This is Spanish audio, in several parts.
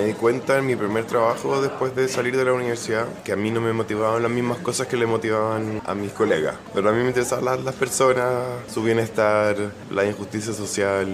Me di cuenta en mi primer trabajo después de salir de la universidad que a mí no me motivaban las mismas cosas que le motivaban a mis colegas. Pero a mí me interesaban las, las personas, su bienestar, la injusticia social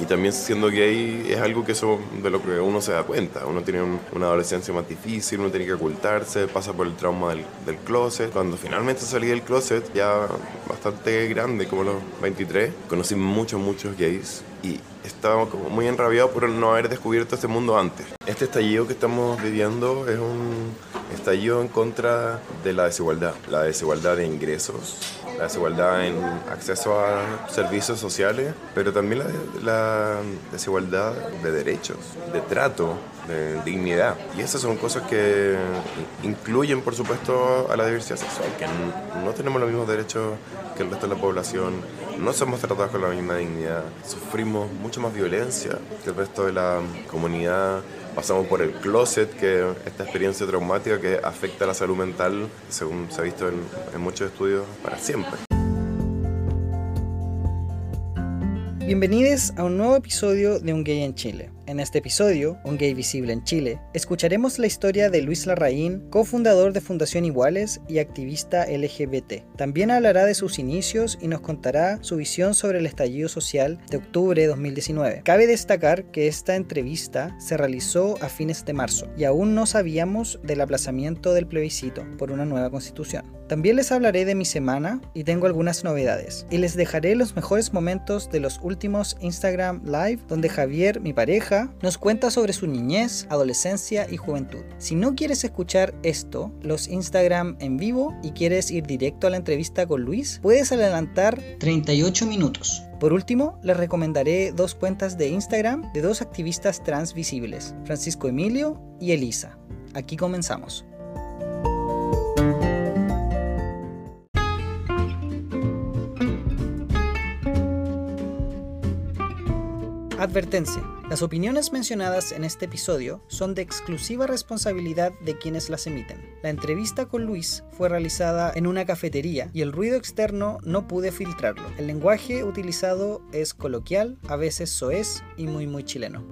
y también siendo gay es algo que eso de lo que uno se da cuenta. Uno tiene una adolescencia más difícil, uno tiene que ocultarse, pasa por el trauma del, del closet. Cuando finalmente salí del closet, ya bastante grande, como los 23, conocí muchos, muchos gays y estaba como muy enrabiado por no haber descubierto este mundo antes. Este estallido que estamos viviendo es un estallido en contra de la desigualdad, la desigualdad de ingresos, la desigualdad en acceso a servicios sociales, pero también la, desigualdad de derechos, de trato, de dignidad. Y esas son cosas que incluyen, por supuesto, a la diversidad sexual, que no tenemos los mismos derechos que el resto de la población, no somos tratados con la misma dignidad, sufrimos mucho más violencia que el resto de la comunidad, pasamos por el closet, que esta experiencia traumática que afecta a la salud mental, según se ha visto en, en muchos estudios, para siempre. Bienvenidos a un nuevo episodio de Un Gay en Chile. En este episodio, Un Gay Visible en Chile, escucharemos la historia de Luis Larraín, cofundador de Fundación Iguales y activista LGBT. También hablará de sus inicios y nos contará su visión sobre el estallido social de octubre de 2019. Cabe destacar que esta entrevista se realizó a fines de marzo y aún no sabíamos del aplazamiento del plebiscito por una nueva constitución. También les hablaré de mi semana y tengo algunas novedades. Y les dejaré los mejores momentos de los últimos Instagram Live donde Javier, mi pareja, nos cuenta sobre su niñez, adolescencia y juventud. Si no quieres escuchar esto, los Instagram en vivo y quieres ir directo a la entrevista con Luis, puedes adelantar 38 minutos. Por último, les recomendaré dos cuentas de Instagram de dos activistas trans visibles, Francisco Emilio y Elisa. Aquí comenzamos. Advertencia. Las opiniones mencionadas en este episodio son de exclusiva responsabilidad de quienes las emiten. La entrevista con Luis fue realizada en una cafetería y el ruido externo no pude filtrarlo. El lenguaje utilizado es coloquial, a veces soez y muy muy chileno.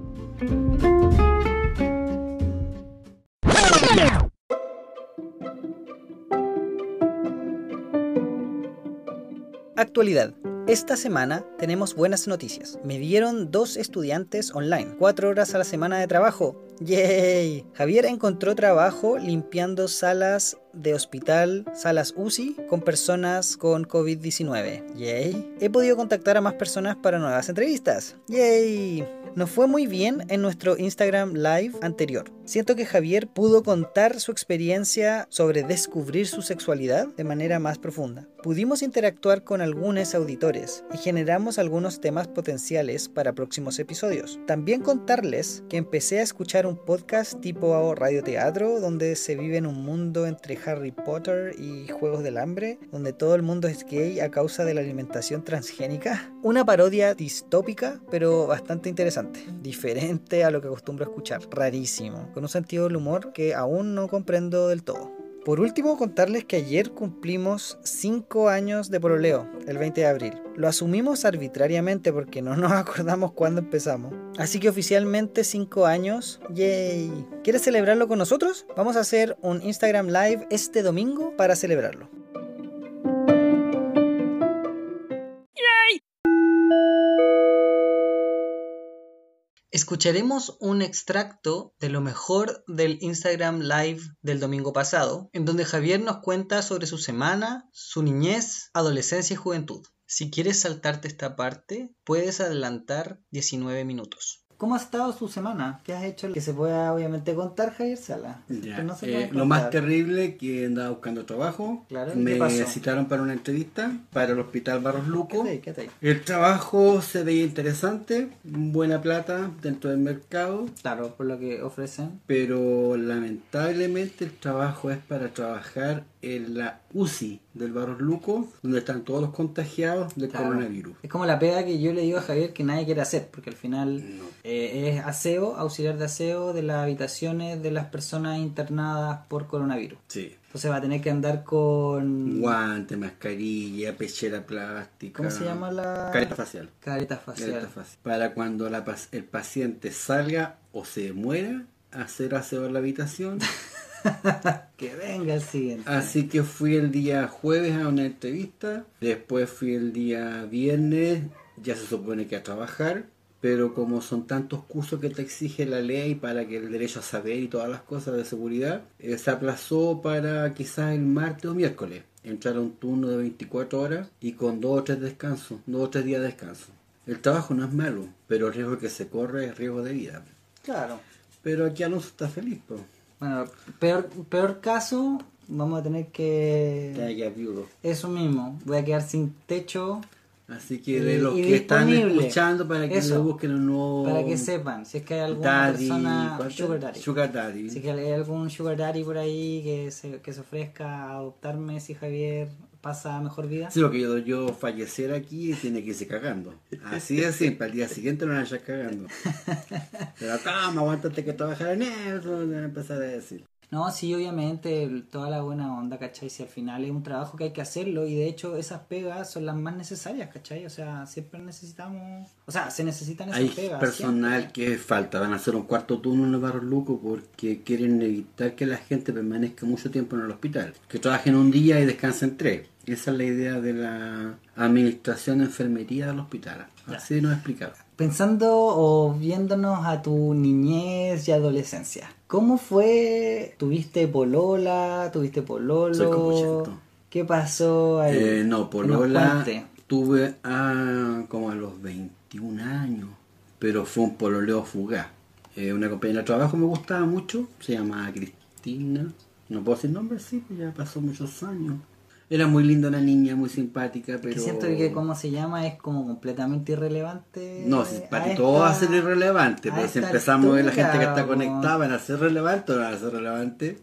Actualidad. Esta semana tenemos buenas noticias. Me dieron dos estudiantes online, cuatro horas a la semana de trabajo. ¡Yay! Javier encontró trabajo limpiando salas de hospital, salas UCI, con personas con COVID-19. ¡Yay! He podido contactar a más personas para nuevas entrevistas. ¡Yay! Nos fue muy bien en nuestro Instagram Live anterior. Siento que Javier pudo contar su experiencia sobre descubrir su sexualidad de manera más profunda. Pudimos interactuar con algunos auditores y generamos algunos temas potenciales para próximos episodios. También contarles que empecé a escuchar un podcast tipo radioteatro donde se vive en un mundo entre Harry Potter y Juegos del Hambre, donde todo el mundo es gay a causa de la alimentación transgénica. Una parodia distópica, pero bastante interesante diferente a lo que acostumbro a escuchar, rarísimo, con un sentido del humor que aún no comprendo del todo. Por último, contarles que ayer cumplimos 5 años de proleo, el 20 de abril. Lo asumimos arbitrariamente porque no nos acordamos cuándo empezamos. Así que oficialmente 5 años, yay. ¿Quieres celebrarlo con nosotros? Vamos a hacer un Instagram Live este domingo para celebrarlo. Escucharemos un extracto de lo mejor del Instagram Live del domingo pasado, en donde Javier nos cuenta sobre su semana, su niñez, adolescencia y juventud. Si quieres saltarte esta parte, puedes adelantar 19 minutos. ¿Cómo ha estado su semana? ¿Qué has hecho que se pueda obviamente contar, Javier Sala? Ya, no se eh, lo más terrible que andaba buscando trabajo. Claro, ¿qué me citaron para una entrevista para el hospital Barros Luco. Quédate ahí, quédate ahí. El trabajo se veía interesante, buena plata dentro del mercado, Claro, por lo que ofrecen. pero lamentablemente el trabajo es para trabajar en la UCI del Barros Luco, donde están todos los contagiados del Claro. coronavirus. Es como la pega que yo le digo a Javier que nadie quiere hacer, porque al final No. eh, es aseo, auxiliar de aseo de las habitaciones de las personas internadas por coronavirus. Sí. Entonces va a tener que andar con... Guante, mascarilla, pechera plástica. ¿Cómo se llama la...? Careta facial. Careta facial. Careta facial. Para cuando la el paciente salga o se muera, hacer aseo en la habitación. que venga el siguiente. Así que fui el día jueves a una entrevista, después fui el día viernes, ya se supone que a trabajar, pero como son tantos cursos que te exige la ley para que el derecho a saber y todas las cosas de seguridad, eh, se aplazó para quizás el martes o miércoles. Entrar a un turno de 24 horas y con dos o tres descansos, dos o tres días de descanso. El trabajo no es malo, pero el riesgo que se corre es riesgo de vida. Claro. Pero aquí Alonso está feliz, pues. Bueno, peor, peor caso, vamos a tener que... Está ya viudo. Eso mismo, voy a quedar sin techo. Así que Y- de los y que están escuchando para que Eso. busquen un nuevo Para que sepan, si es que hay alguna daddy, persona... Sugar daddy. Sugar daddy. Si es que hay algún sugar daddy por ahí que se, que se ofrezca a adoptarme si Javier pasa mejor vida. Sí, porque yo, yo fallecer aquí tiene que irse cagando. Así de simple, al día siguiente lo van a cagando. Pero acá me aguantaste que trabajar en eso, van a empezar a decir. No, sí, obviamente, toda la buena onda, ¿cachai? Si al final es un trabajo que hay que hacerlo y de hecho esas pegas son las más necesarias, ¿cachai? O sea, siempre necesitamos... O sea, se necesitan esas Hay pegas. personal siempre. que falta, van a hacer un cuarto turno en los barrios lucos porque quieren evitar que la gente permanezca mucho tiempo en el hospital. Que trabajen un día y descansen tres. Esa es la idea de la administración de enfermería del hospital. Así nos explicaba. Pensando o viéndonos a tu niñez y adolescencia, ¿cómo fue? ¿Tuviste polola? ¿Tuviste pololo? Soy copuchento. ¿Qué pasó ahí? Eh, no, polola tuve a, como a los 21 años, pero fue un pololeo fugaz. Eh, una compañera de trabajo me gustaba mucho, se llamaba Cristina, no puedo decir nombre, sí, pues ya pasó muchos años. Era muy linda una niña, muy simpática, pero... Que siento que cómo se llama es como completamente irrelevante. No, si para a ti todo va a esta- ser irrelevante, a pero si esta empezamos a ver la gente que está conectada, ¿van a ser relevantes o no van a ser relevantes?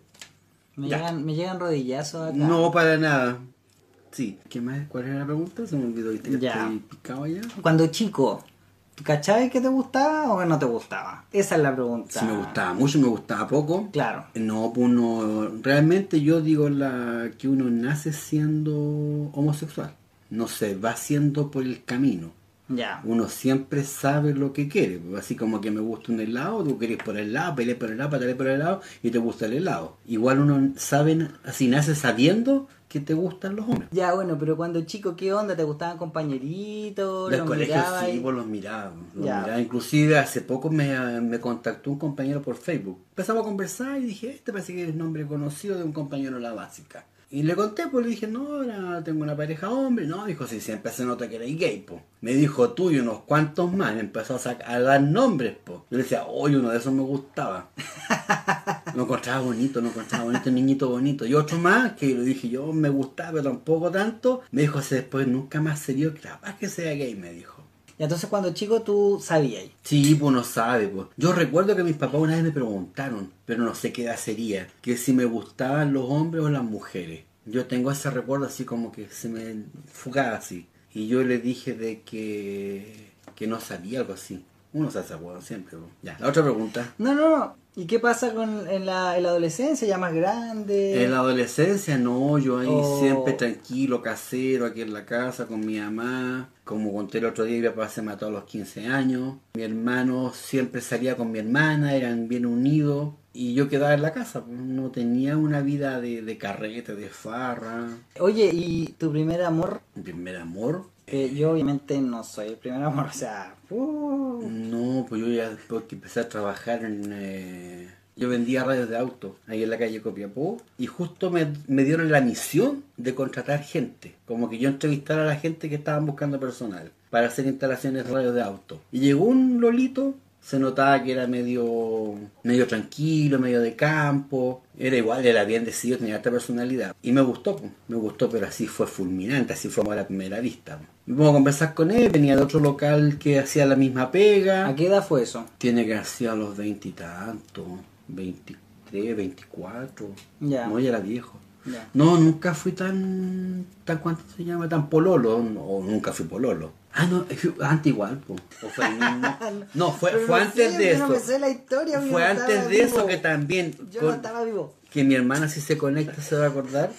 Me Ya. llegan, me llegan rodillazos acá. No, para nada. Sí, ¿qué más? ¿Cuál era la pregunta? Se me olvidó, ¿viste que Ya. estoy picado ya? Cuando chico, ¿tú ¿cachabas que te gustaba o que no te gustaba? Esa es la pregunta. Si me gustaba mucho, me gustaba poco. Claro. No, pues uno, realmente yo digo la que uno nace siendo homosexual. No se va haciendo por el camino. Ya. Uno siempre sabe lo que quiere. pues, Así como que me gusta un helado, tú querés por el helado, peleas por el helado, pataleas por el helado y te gusta el helado. Igual uno sabe, así nace sabiendo que te gustan los hombres. Ya, bueno, pero cuando chico, ¿qué onda? ¿Te gustaban compañeritos? Del ¿Los colegio mirabas sí, y- pues los miraba. los miraba. Inclusive hace poco me, me contactó un compañero por Facebook. Empezamos a conversar y dije, este parece que es el nombre conocido de un compañero de la básica. Y le conté, pues le dije, no, ahora tengo una pareja hombre. No, dijo, sí, siempre se nota que eres gay, po. Me dijo tú y unos cuantos más. Me empezó a, sac- a dar nombres, po. Yo le decía, oye, uno de esos me gustaba. Lo encontraba bonito, lo encontraba bonito, niñito bonito. Y otro más, que lo dije yo, me gustaba, pero tampoco tanto. Me dijo, "Ese después nunca más se dio, capaz que sea gay, me dijo. Y entonces cuando chico tú sabías. Sí, pues no sabe, pues. Yo recuerdo que mis papás una vez me preguntaron, pero no sé qué edad sería, que si me gustaban los hombres o las mujeres. Yo tengo ese recuerdo así como que se me fugaba así. Y yo le dije de que, que no sabía algo así. Uno se hace siempre. pues. Ya, la otra pregunta. No, no, no. ¿Y qué pasa con en la, en la adolescencia ya más grande? En la adolescencia, no, yo ahí Oh. siempre tranquilo, casero, aquí en la casa con mi mamá. Como conté el otro día, mi papá se mató a los 15 años. Mi hermano siempre salía con mi hermana, eran bien unidos. Y yo quedaba en la casa, pues, no tenía una vida de, de carrete, de farra. Oye, ¿y tu primer amor? Mi primer amor, Eh, yo obviamente no soy el primer amor, o sea... uh, no, pues yo ya después que empecé a trabajar en... eh, yo vendía radios de auto ahí en la calle Copiapó y justo me, me dieron la misión de contratar gente, como que yo entrevistara a la gente que estaban buscando personal para hacer instalaciones de radios de auto. Y llegó un lolito, se notaba que era medio, medio tranquilo, medio de campo, era igual, era bien decidido, tenía alta personalidad. Y me gustó, pues, me gustó, pero así fue fulminante, así fue a la primera vista. pues. Me pongo a conversar con él, venía de otro local que hacía la misma pega. ¿A qué edad fue eso? Tiene que hacer a los veintitantos, 23, 24. Ya. No, ya era viejo. Ya. No, nunca fui tan, tan ¿cuánto se llama? Tan pololo, no, o nunca fui pololo. Ah, no, antes igual, po. O fue el mismo. No, fue, fue antes sé, de yo eso. no me sé la historia, fue antes de eso vivo. que también. Yo con- no estaba vivo. Que mi hermana si se conecta se va a acordar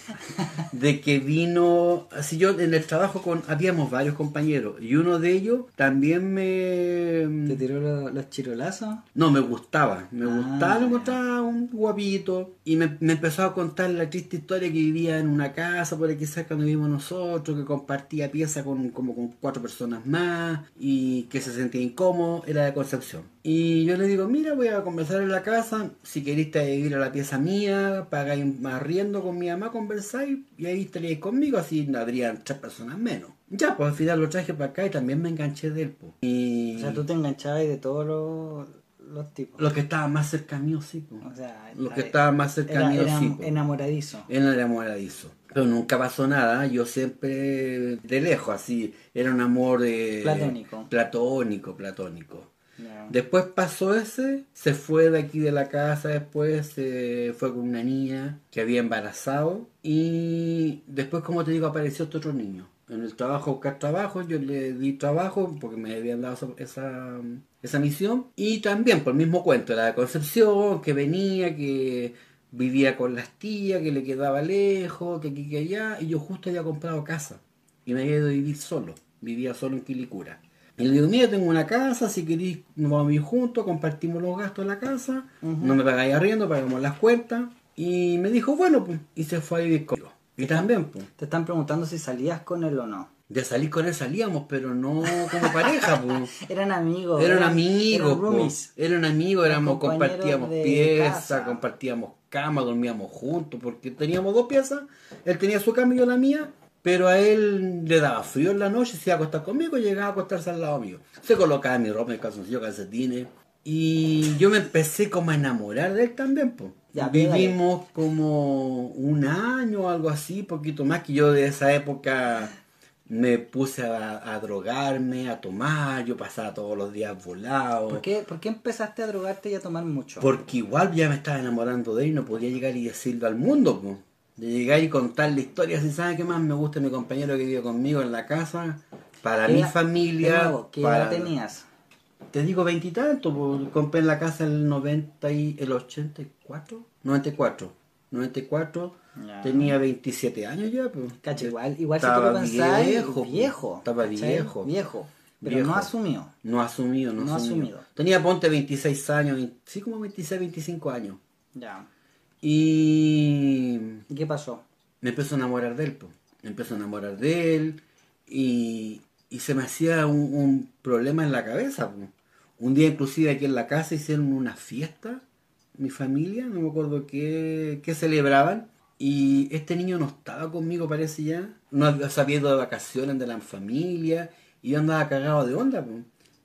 de que vino, así yo en el trabajo con, habíamos varios compañeros y uno de ellos también ¿Te me... tiró lo- los chirolazos? No, me gustaba, me Ah, gustaba, me ya. encontraba un guapito y me, me empezó a contar la triste historia que vivía en una casa por aquí cerca donde vivimos nosotros, que compartía pieza con como con cuatro personas más y que se sentía incómodo, era de Concepción. Y yo le digo, mira, voy a conversar en la casa, si queréis te vivir a la pieza mía, pagáis arriendo con mi mamá, conversáis y ahí estaríais conmigo, así habrían tres personas menos. Ya, pues al final lo traje para acá y también me enganché de él. pues. Y O sea, tú te enganchabas de todos los, los tipos. los que estaban más cerca mío, sí. pues. O sea, Los que estaban más cerca era, mío, era sí. pues. enamoradizo. No era enamoradizo. Pero nunca pasó nada, yo siempre de lejos, así, era un amor eh, Platónico. Platónico, platónico. Después pasó ese, se fue de aquí de la casa, después se fue con una niña que había embarazado y después, como te digo, apareció este otro niño. En el trabajo, buscar trabajo, yo le di trabajo porque me habían dado esa, esa, misión. Y también, por el mismo cuento, era de Concepción, que venía, que vivía con las tías, que le quedaba lejos, que aquí, que allá. Y yo justo había comprado casa y me había ido a vivir solo. Vivía solo en Quilicura. Y le digo, mira, tengo una casa, si queréis nos vamos a vivir juntos, compartimos los gastos de la casa, no me pagáis arriendo, pagamos las cuentas. Y me dijo, bueno, pues, y se fue a vivir conmigo. Y también, pues, Te están preguntando si salías con él o no. de salir con él salíamos, pero no como pareja, pues. Eran amigos. Eran amigos, eran roomies. eran amigos, Eran éramos, compartíamos de pieza, casa. compartíamos cama, dormíamos juntos, porque teníamos dos piezas, él tenía su cama y yo la mía, pero a él le daba frío en la noche, se iba a acostar conmigo y llegaba a acostarse al lado mío. Se colocaba mi ropa, mi calzoncillo, calcetines, y yo me empecé como a enamorar de él también, pues. Ya. Vivimos como un año o algo así, poquito más que yo de esa época me puse a, a drogarme, a tomar, yo pasaba todos los días volado. ¿Por qué, ¿Por qué empezaste a drogarte y a tomar mucho? Porque igual ya me estaba enamorando de él y no podía llegar y decirlo al mundo, po. De llegar y contarle historias y sabe qué más me gusta mi compañero que vive conmigo en la casa, para ¿Qué mi familia. nuevo, ¿Qué para... edad tenías? Te digo veintitantos, po. compré en la casa el 90 y el 84, 94, 94, Ya. tenía 27 años ya, pues. Cacho, igual, igual si tú Estaba lo viejo, viejo. po. Viejo. Estaba ¿cachai? viejo. Viejo. Pero Viejo. no asumió. No asumido, no, No asumido. asumido. Tenía ponte 26 años, sí como 26, 25 años. Ya. Y ¿Y qué pasó? me empezó a enamorar de él, po. me empezó a enamorar de él y, y se me hacía un, un problema en la cabeza. po. Un día inclusive aquí en la casa hicieron una fiesta, mi familia, no me acuerdo qué, qué celebraban, y este niño no estaba conmigo parece ya, no había se había ido de vacaciones de la familia, y yo andaba cagado de onda. po.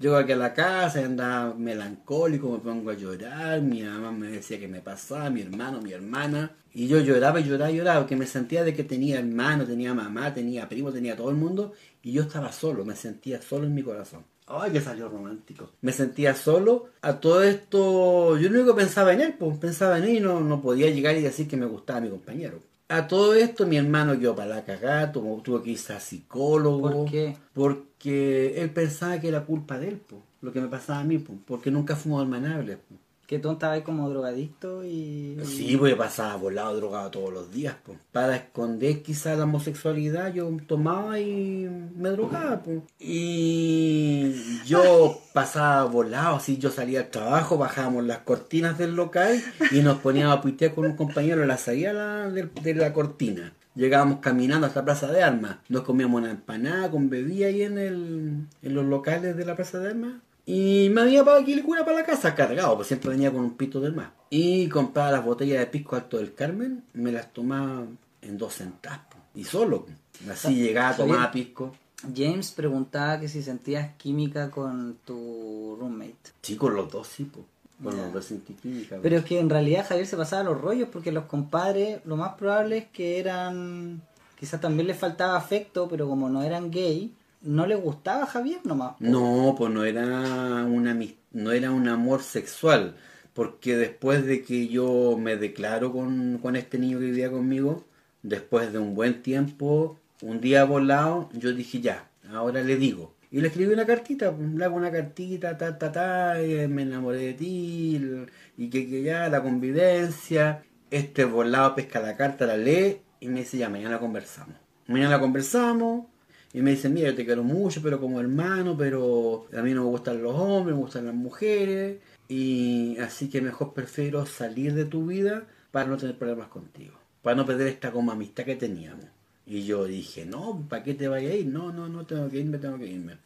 Llego aquí a la casa y andaba melancólico, me pongo a llorar, mi mamá me decía que me pasaba, mi hermano, mi hermana, y yo lloraba y lloraba y lloraba, porque me sentía de que tenía hermano, tenía mamá, tenía primo, tenía todo el mundo, y yo estaba solo, me sentía solo en mi corazón. Ay, que salió romántico. Me sentía solo. A todo esto, yo lo único que pensaba en él, pues pensaba en él y no, no podía llegar y decir que me gustaba mi compañero. A todo esto, mi hermano quedó para la cagada, tuvo, tuvo que irse a psicólogo. ¿Por qué? Porque él pensaba que era culpa de él, po, lo que me pasaba a mí, po, porque nunca fuimos hermanables. po. Que tú estabas como drogadicto y... Sí, pues pasaba volado, drogado todos los días. po. Para esconder quizá la homosexualidad, yo tomaba y me drogaba. po. Y yo pasaba volado, así yo salía al trabajo, bajábamos las cortinas del local y nos poníamos a puitear con un compañero la salida de la- de, la cortina. Llegábamos caminando hasta Plaza de Armas, nos comíamos una empanada con bebida ahí en, el, en los locales de la Plaza de Armas. Y me venía para Quilicura para la casa cargado, pues siempre venía con un pito del mar. Y compraba las botellas de pisco alto del Carmen, me las tomaba en dos centavos. Y solo. Así llegaba, Javier. tomaba pisco. James preguntaba que si sentías química con tu roommate. Sí, con los dos, sí, pues. Con Ya. los dos sentí química, Pero es que en realidad Javier se pasaba los rollos porque los compadres lo más probable es que eran... Quizás también les faltaba afecto, pero como no eran gay, no les gustaba a Javier nomás. No, pues no era una no era un amor sexual, porque después de que yo me declaro con, con este niño que vivía conmigo, después de un buen tiempo, un día volado, yo dije ya, ahora le digo. Y le escribí una cartita, le hago una cartita, ta, ta, ta, eh, me enamoré de ti, y que, que ya, la convivencia. Este volado pesca la carta, la lee y me dice, ya, mañana conversamos. Mañana conversamos y me dice, mira, yo te quiero mucho, pero como hermano, pero a mí no me gustan los hombres, me gustan las mujeres. Y así que mejor prefiero salir de tu vida para no tener problemas contigo. Para no perder esta como amistad que teníamos. Y yo dije, no, ¿para qué te vayas a ir? No, no, no, tengo que irme, tengo que irme.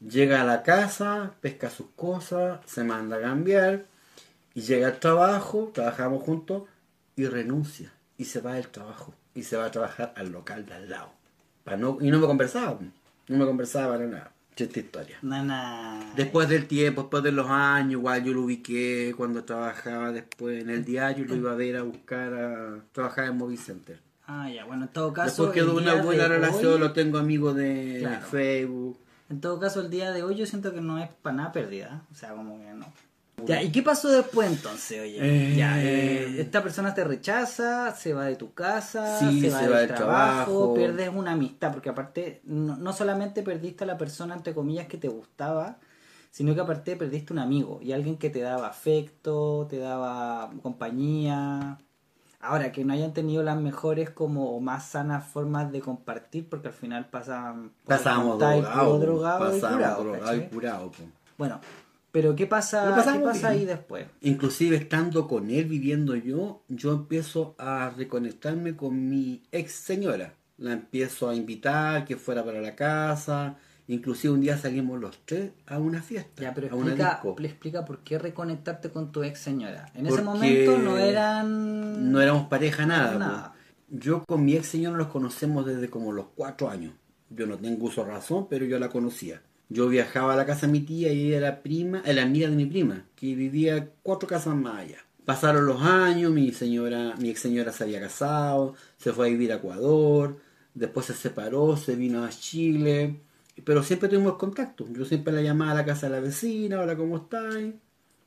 Llega a la casa, pesca sus cosas, se manda a cambiar y llega al trabajo, trabajamos juntos y renuncia y se va del trabajo y se va a trabajar al local de al lado. No, y no me conversaba, no me conversaba para nada. Esta historia. Después del tiempo, después de los años, igual yo lo ubiqué cuando trabajaba después en el diario, lo iba a ver a buscar a trabajar en Movie Center. Ah, ya, bueno, en todo caso. Después quedó una buena relación, hoy- lo tengo amigos de Claro. Facebook. En todo caso, el día de hoy yo siento que no es para nada pérdida. O sea, como que no. Ya, ¿y qué pasó después entonces, oye? Eh, ya, eh, esta persona te rechaza, se va de tu casa, Sí, se va se del va del trabajo, trabajo. pierdes una amistad, porque aparte no, no solamente perdiste a la persona, entre comillas, que te gustaba, sino que aparte perdiste un amigo y alguien que te daba afecto, te daba compañía. Ahora, que no hayan tenido las mejores como o más sanas formas de compartir, porque al final pasan... Puro drogados. drogado curado, drogados y curados. po. Bueno, pero ¿qué pasa, ¿qué pasa ahí después? Inclusive estando con él, viviendo yo, yo empiezo a reconectarme con mi ex señora. La empiezo a invitar que fuera para la casa. Inclusive un día salimos los tres a una fiesta, Ya, pero a una explica, disco. le explica por qué reconectarte con tu ex señora. En ese momento no eran... No éramos pareja nada. Nada. po. Yo con mi ex señora nos conocemos desde como los cuatro años. Yo no tengo uso razón, pero yo la conocía. Yo viajaba a la casa de mi tía y ella era prima, era amiga de mi prima, que vivía cuatro casas más allá. Pasaron los años, mi señora, mi ex señora se había casado, se fue a vivir a Ecuador, después se separó, se vino a Chile, pero siempre tuvimos contacto. Yo siempre la llamaba a la casa de la vecina, hola, ¿cómo estáis?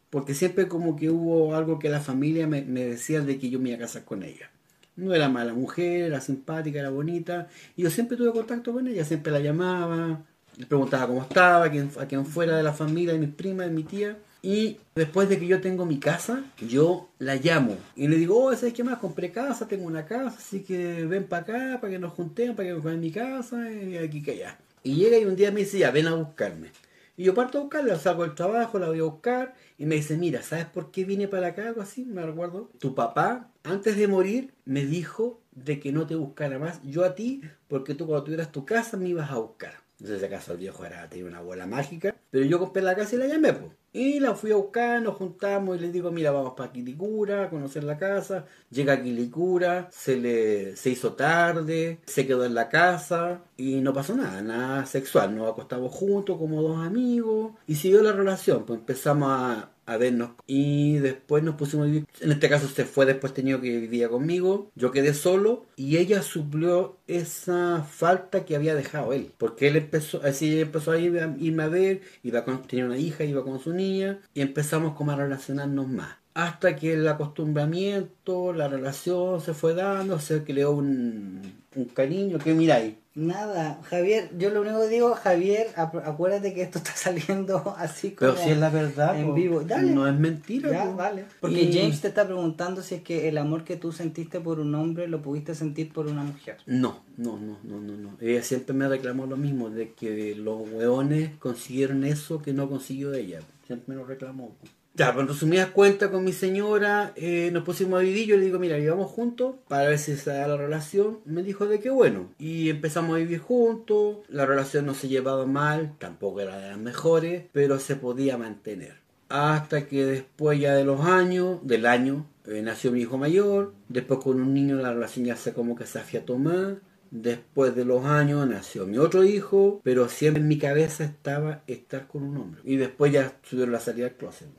Porque siempre como que hubo algo que la familia me, me decía de que yo me iba a casar con ella. No era mala mujer, era simpática, era bonita. Y yo siempre tuve contacto con ella, siempre la llamaba, preguntaba cómo estaba, a quien, a quien fuera de la familia, de mis primas, de mi tía. Y después de que yo tengo mi casa, yo la llamo y le digo, oh, ¿sabes qué más? Compré casa, tengo una casa, así que ven para acá, para que nos juntemos, para que me en mi casa, y aquí que allá. Y llega y un día me dice, ya, ven a buscarme. Y yo parto a buscarla, salgo del trabajo, la voy a buscar y me dice, mira, ¿sabes por qué vine para acá? Algo así, me recuerdo. Tu papá, antes de morir, me dijo de que no te buscara más yo a ti, porque tú cuando tuvieras tu casa me ibas a buscar. Entonces acaso el viejo era, tenía una bola mágica, pero yo compré la casa y la llamé, pues. Y la fui a buscar, nos juntamos y le digo, mira, vamos para Quilicura a conocer la casa. Llega a Quilicura, se le se hizo tarde, se quedó en la casa y no pasó nada, nada sexual. Nos acostamos juntos como dos amigos y siguió la relación. Pues empezamos a, a vernos y después nos pusimos. En este caso se fue, después tenía que vivir conmigo. Yo quedé solo y ella suplió esa falta que había dejado él. Porque él empezó, así empezó a- irme a ver, iba con, tenía una hija, iba con su niña y empezamos como a relacionarnos más. Hasta que el acostumbramiento, la relación se fue dando, se creó un, un cariño que miráis. Nada, Javier, yo lo único que digo, Javier, acuérdate que esto está saliendo así como Pero si es la verdad, en po, vivo. Dale. no es mentira. Ya, po. vale. Porque Y- James te está preguntando si es que el amor que tú sentiste por un hombre lo pudiste sentir por una mujer. No, no, no, no, no, no. Ella siempre me reclamó lo mismo, de que los weones consiguieron eso que no consiguió ella. Siempre me lo reclamó. Ya, pero en resumidas cuentas con mi señora, eh, nos pusimos a vivir, yo le digo, mira, vivamos juntos para ver si se da la relación. Me dijo de que bueno. Y empezamos a vivir juntos, la relación no se llevaba mal, tampoco era de las mejores, pero se podía mantener. Hasta que después ya de los años, del año, eh, nació mi hijo mayor, después con un niño la relación ya se como que se afiató más, después de los años nació mi otro hijo, pero siempre en mi cabeza estaba estar con un hombre. Y después ya tuvieron la salida del closet.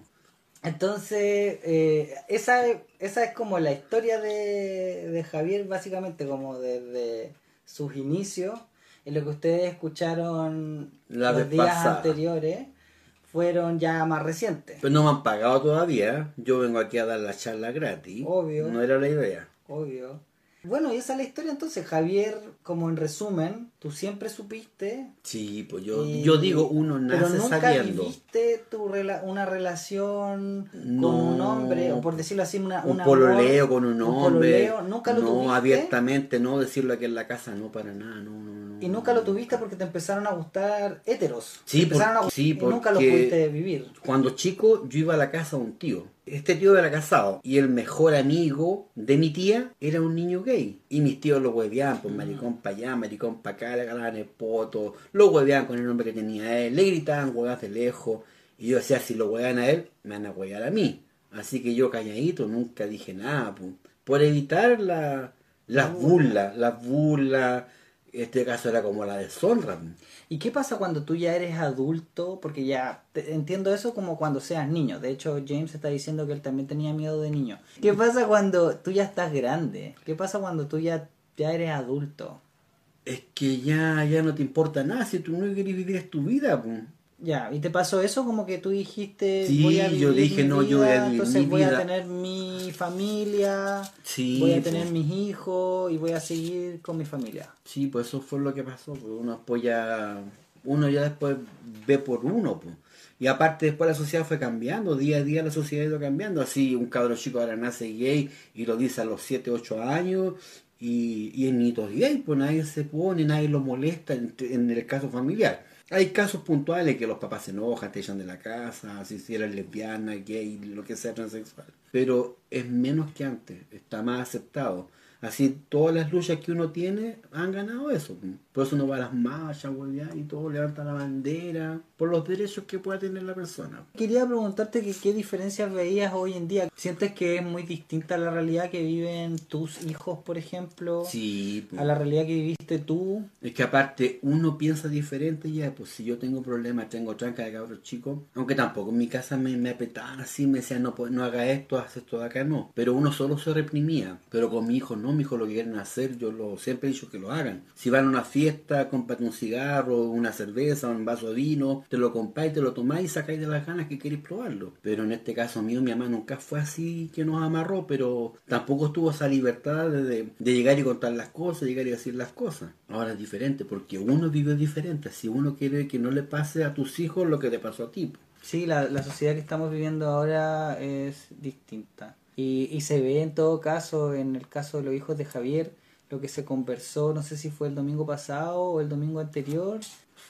Entonces, eh, esa, es- esa es como la historia de, de Javier, básicamente, como desde sus inicios. Y lo que ustedes escucharon La los días pasada. anteriores fueron ya más recientes. Pero no me han pagado todavía, yo vengo aquí a dar la charla gratis. Obvio. No era la idea. Obvio. Bueno, y esa es la historia entonces, Javier, como en resumen, tú siempre supiste... Sí, pues yo, y- yo digo, uno Pero nace nunca sabiendo. viviste tu rela- una relación con un hombre, o por decirlo así, una, un amor, pololeo con un un hombre. pololeo, nunca lo no, tuviste. abiertamente, no decirlo aquí en la casa, no para nada, no, no. Y nunca lo tuviste porque te empezaron a gustar héteros. Sí, empezaron por- a sí, y nunca lo porque- pudiste vivir. Cuando chico yo iba a la casa de un tío. Este tío era casado y el mejor amigo de mi tía era un niño gay. Y mis tíos lo hueveaban, pues maricón para allá, maricón para acá, le ganaban el poto, lo hueveaban con el nombre que tenía él, le gritaban huevas de lejos. Y yo decía, si lo huevean a él, me van a huevear a mí. Así que yo calladito, nunca dije nada, pues. Por evitar la, las burlas, las burlas, este caso era como la deshonra. pues. ¿Y qué pasa cuando tú ya eres adulto? Porque ya te- entiendo eso como cuando seas niño. De hecho, James está diciendo que él también tenía miedo de niño. ¿Qué pasa cuando tú ya estás grande? ¿Qué pasa cuando tú ya, ya eres adulto? Es que ya, ya no te importa nada si tú no quieres vivir tu vida. Ya, ¿y te pasó eso como que tú dijiste Sí, voy a yo dije, mi no, yo voy a vivir entonces mi voy a vida"? tener mi familia, Sí, voy a pues. tener mis hijos y voy a seguir con mi familia? Sí, pues eso fue lo que pasó. Pues uno después ya, uno ya después ve por uno. Pues. Y aparte después la sociedad fue cambiando, día a día la sociedad ha ido cambiando. Así un cabro chico ahora nace gay y lo dice a los 7, 8 años y, y es niñito gay, pues nadie se pone, nadie lo molesta en, en el caso familiar. Hay casos puntuales que los papás se enojan, te echan de la casa, si eres lesbiana, gay, lo que sea transexual. Pero es menos que antes, está más aceptado. Así todas las luchas que uno tiene han ganado eso. Por eso uno va a las marchas, y todo, levanta la bandera, por los derechos que pueda tener la persona. Quería preguntarte que qué diferencias veías hoy en día. ¿Sientes que es muy distinta la realidad que viven tus hijos, por ejemplo, Sí, pues. a la realidad que viviste tú? Es que aparte uno piensa diferente ya, pues si yo tengo problemas, tengo tranca de cabros chicos, aunque tampoco en mi casa me, me apretaban así, me decían no, pues, no haga esto, haz esto de acá, no. Pero uno solo se reprimía, pero con mi hijo no, mi hijo lo quieren hacer, yo lo siempre he dicho que lo hagan. Si van a una fiesta, cómprate un cigarro, una cerveza, un vaso de vino, te lo compráis, te lo tomáis y sacáis de las ganas que queréis probarlo. Pero en este caso mío, mi mamá nunca fue así que nos amarró, pero tampoco tuvo esa libertad de, llegar y contar las cosas, llegar y decir las cosas. Ahora es diferente, porque uno vive diferente. Si uno quiere que no le pase a tus hijos lo que te pasó a ti. Sí, la, la sociedad que estamos viviendo ahora es distinta. Y, y se ve en todo caso, en el caso de los hijos de Javier, lo que se conversó, no sé si fue el domingo pasado o el domingo anterior,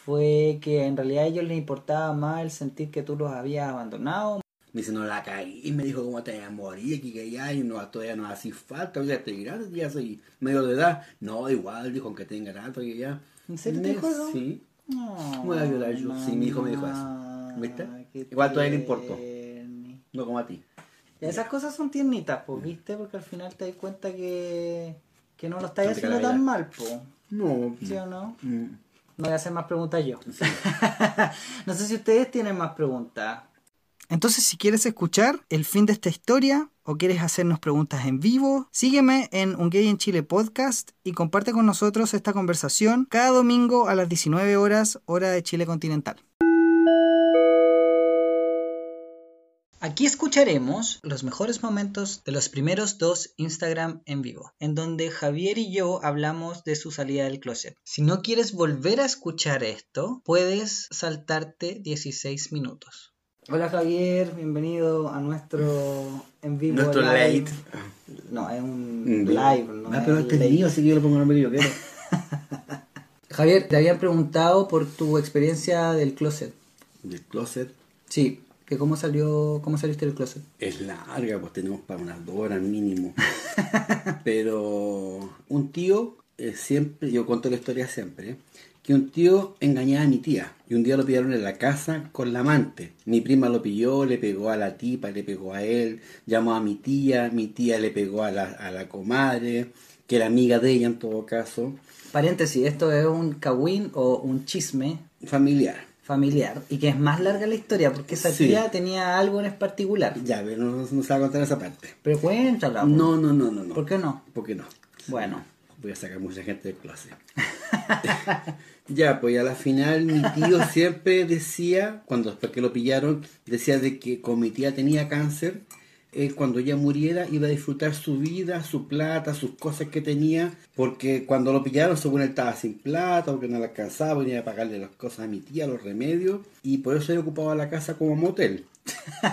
fue que en realidad a ellos les importaba más el sentir que tú los habías abandonado. Me dice, no la caí. Y me dijo, ¿cómo te vas a morir? aquí que ya, y no, todavía no hace falta. Ya estoy grande, ya soy medio de edad. No, igual, dijo, aunque tenga tanto, que ya. ¿En serio te dijo eso? Sí. No, Voy a llorar yo. Sí, mi hijo me dijo eso. ¿Viste? Igual todavía le importó. No como a ti. Esas cosas son tiernitas, pues, ¿viste? Porque al final te das cuenta que, que no lo No te haciendo tan mal, pues. No. ¿Sí o no? Mm. No voy a hacer más preguntas yo. no sé si ustedes tienen más preguntas. Entonces, si quieres escuchar el fin de esta historia o quieres hacernos preguntas en vivo, sígueme en Un Gay en Chile podcast y comparte con nosotros esta conversación cada domingo a las 19 horas, hora de Chile continental. Aquí escucharemos los mejores momentos de los primeros dos Instagram en vivo, en donde Javier y yo hablamos de su salida del closet. Si no quieres volver a escuchar esto, puedes saltarte 16 minutos. Hola Javier, bienvenido a nuestro en vivo. Nuestro live. late. No, es un Mm, live, no Ah, pero este es mío, así que yo le pongo el nombre que yo quiero. Javier, te habían preguntado por tu experiencia del closet. Del closet Sí, que cómo salió, cómo saliste del closet. es larga, pues tenemos para unas dos horas mínimo. Pero un tío, eh, siempre, yo cuento la historia siempre, ¿eh? que un tío engañaba a mi tía. Y un día lo pillaron en la casa con la amante. Mi prima lo pilló, le pegó a la tipa, le pegó a él, llamó a mi tía, mi tía le pegó a la, a la comadre, que era amiga de ella en todo caso, Paréntesis, esto es un cagüín o un chisme familiar. Familiar y que es más larga la historia porque esa Sí. tía tenía algo en particular. Ya, pero no, no se va a contar esa parte. Pero cuéntala. po. No, no, no, no, no. ¿Por qué no? ¿Por qué no? Bueno, Voy a sacar mucha gente de clase. ya, pues a la final mi tío siempre decía, cuando después que lo pillaron, decía de que como mi tía tenía cáncer, él cuando ella muriera iba a disfrutar su vida, su plata, sus cosas que tenía, porque cuando lo pillaron según él estaba sin plata, porque no le alcanzaba, venía a pagarle las cosas a mi tía, los remedios, y por eso él ocupaba la casa como motel.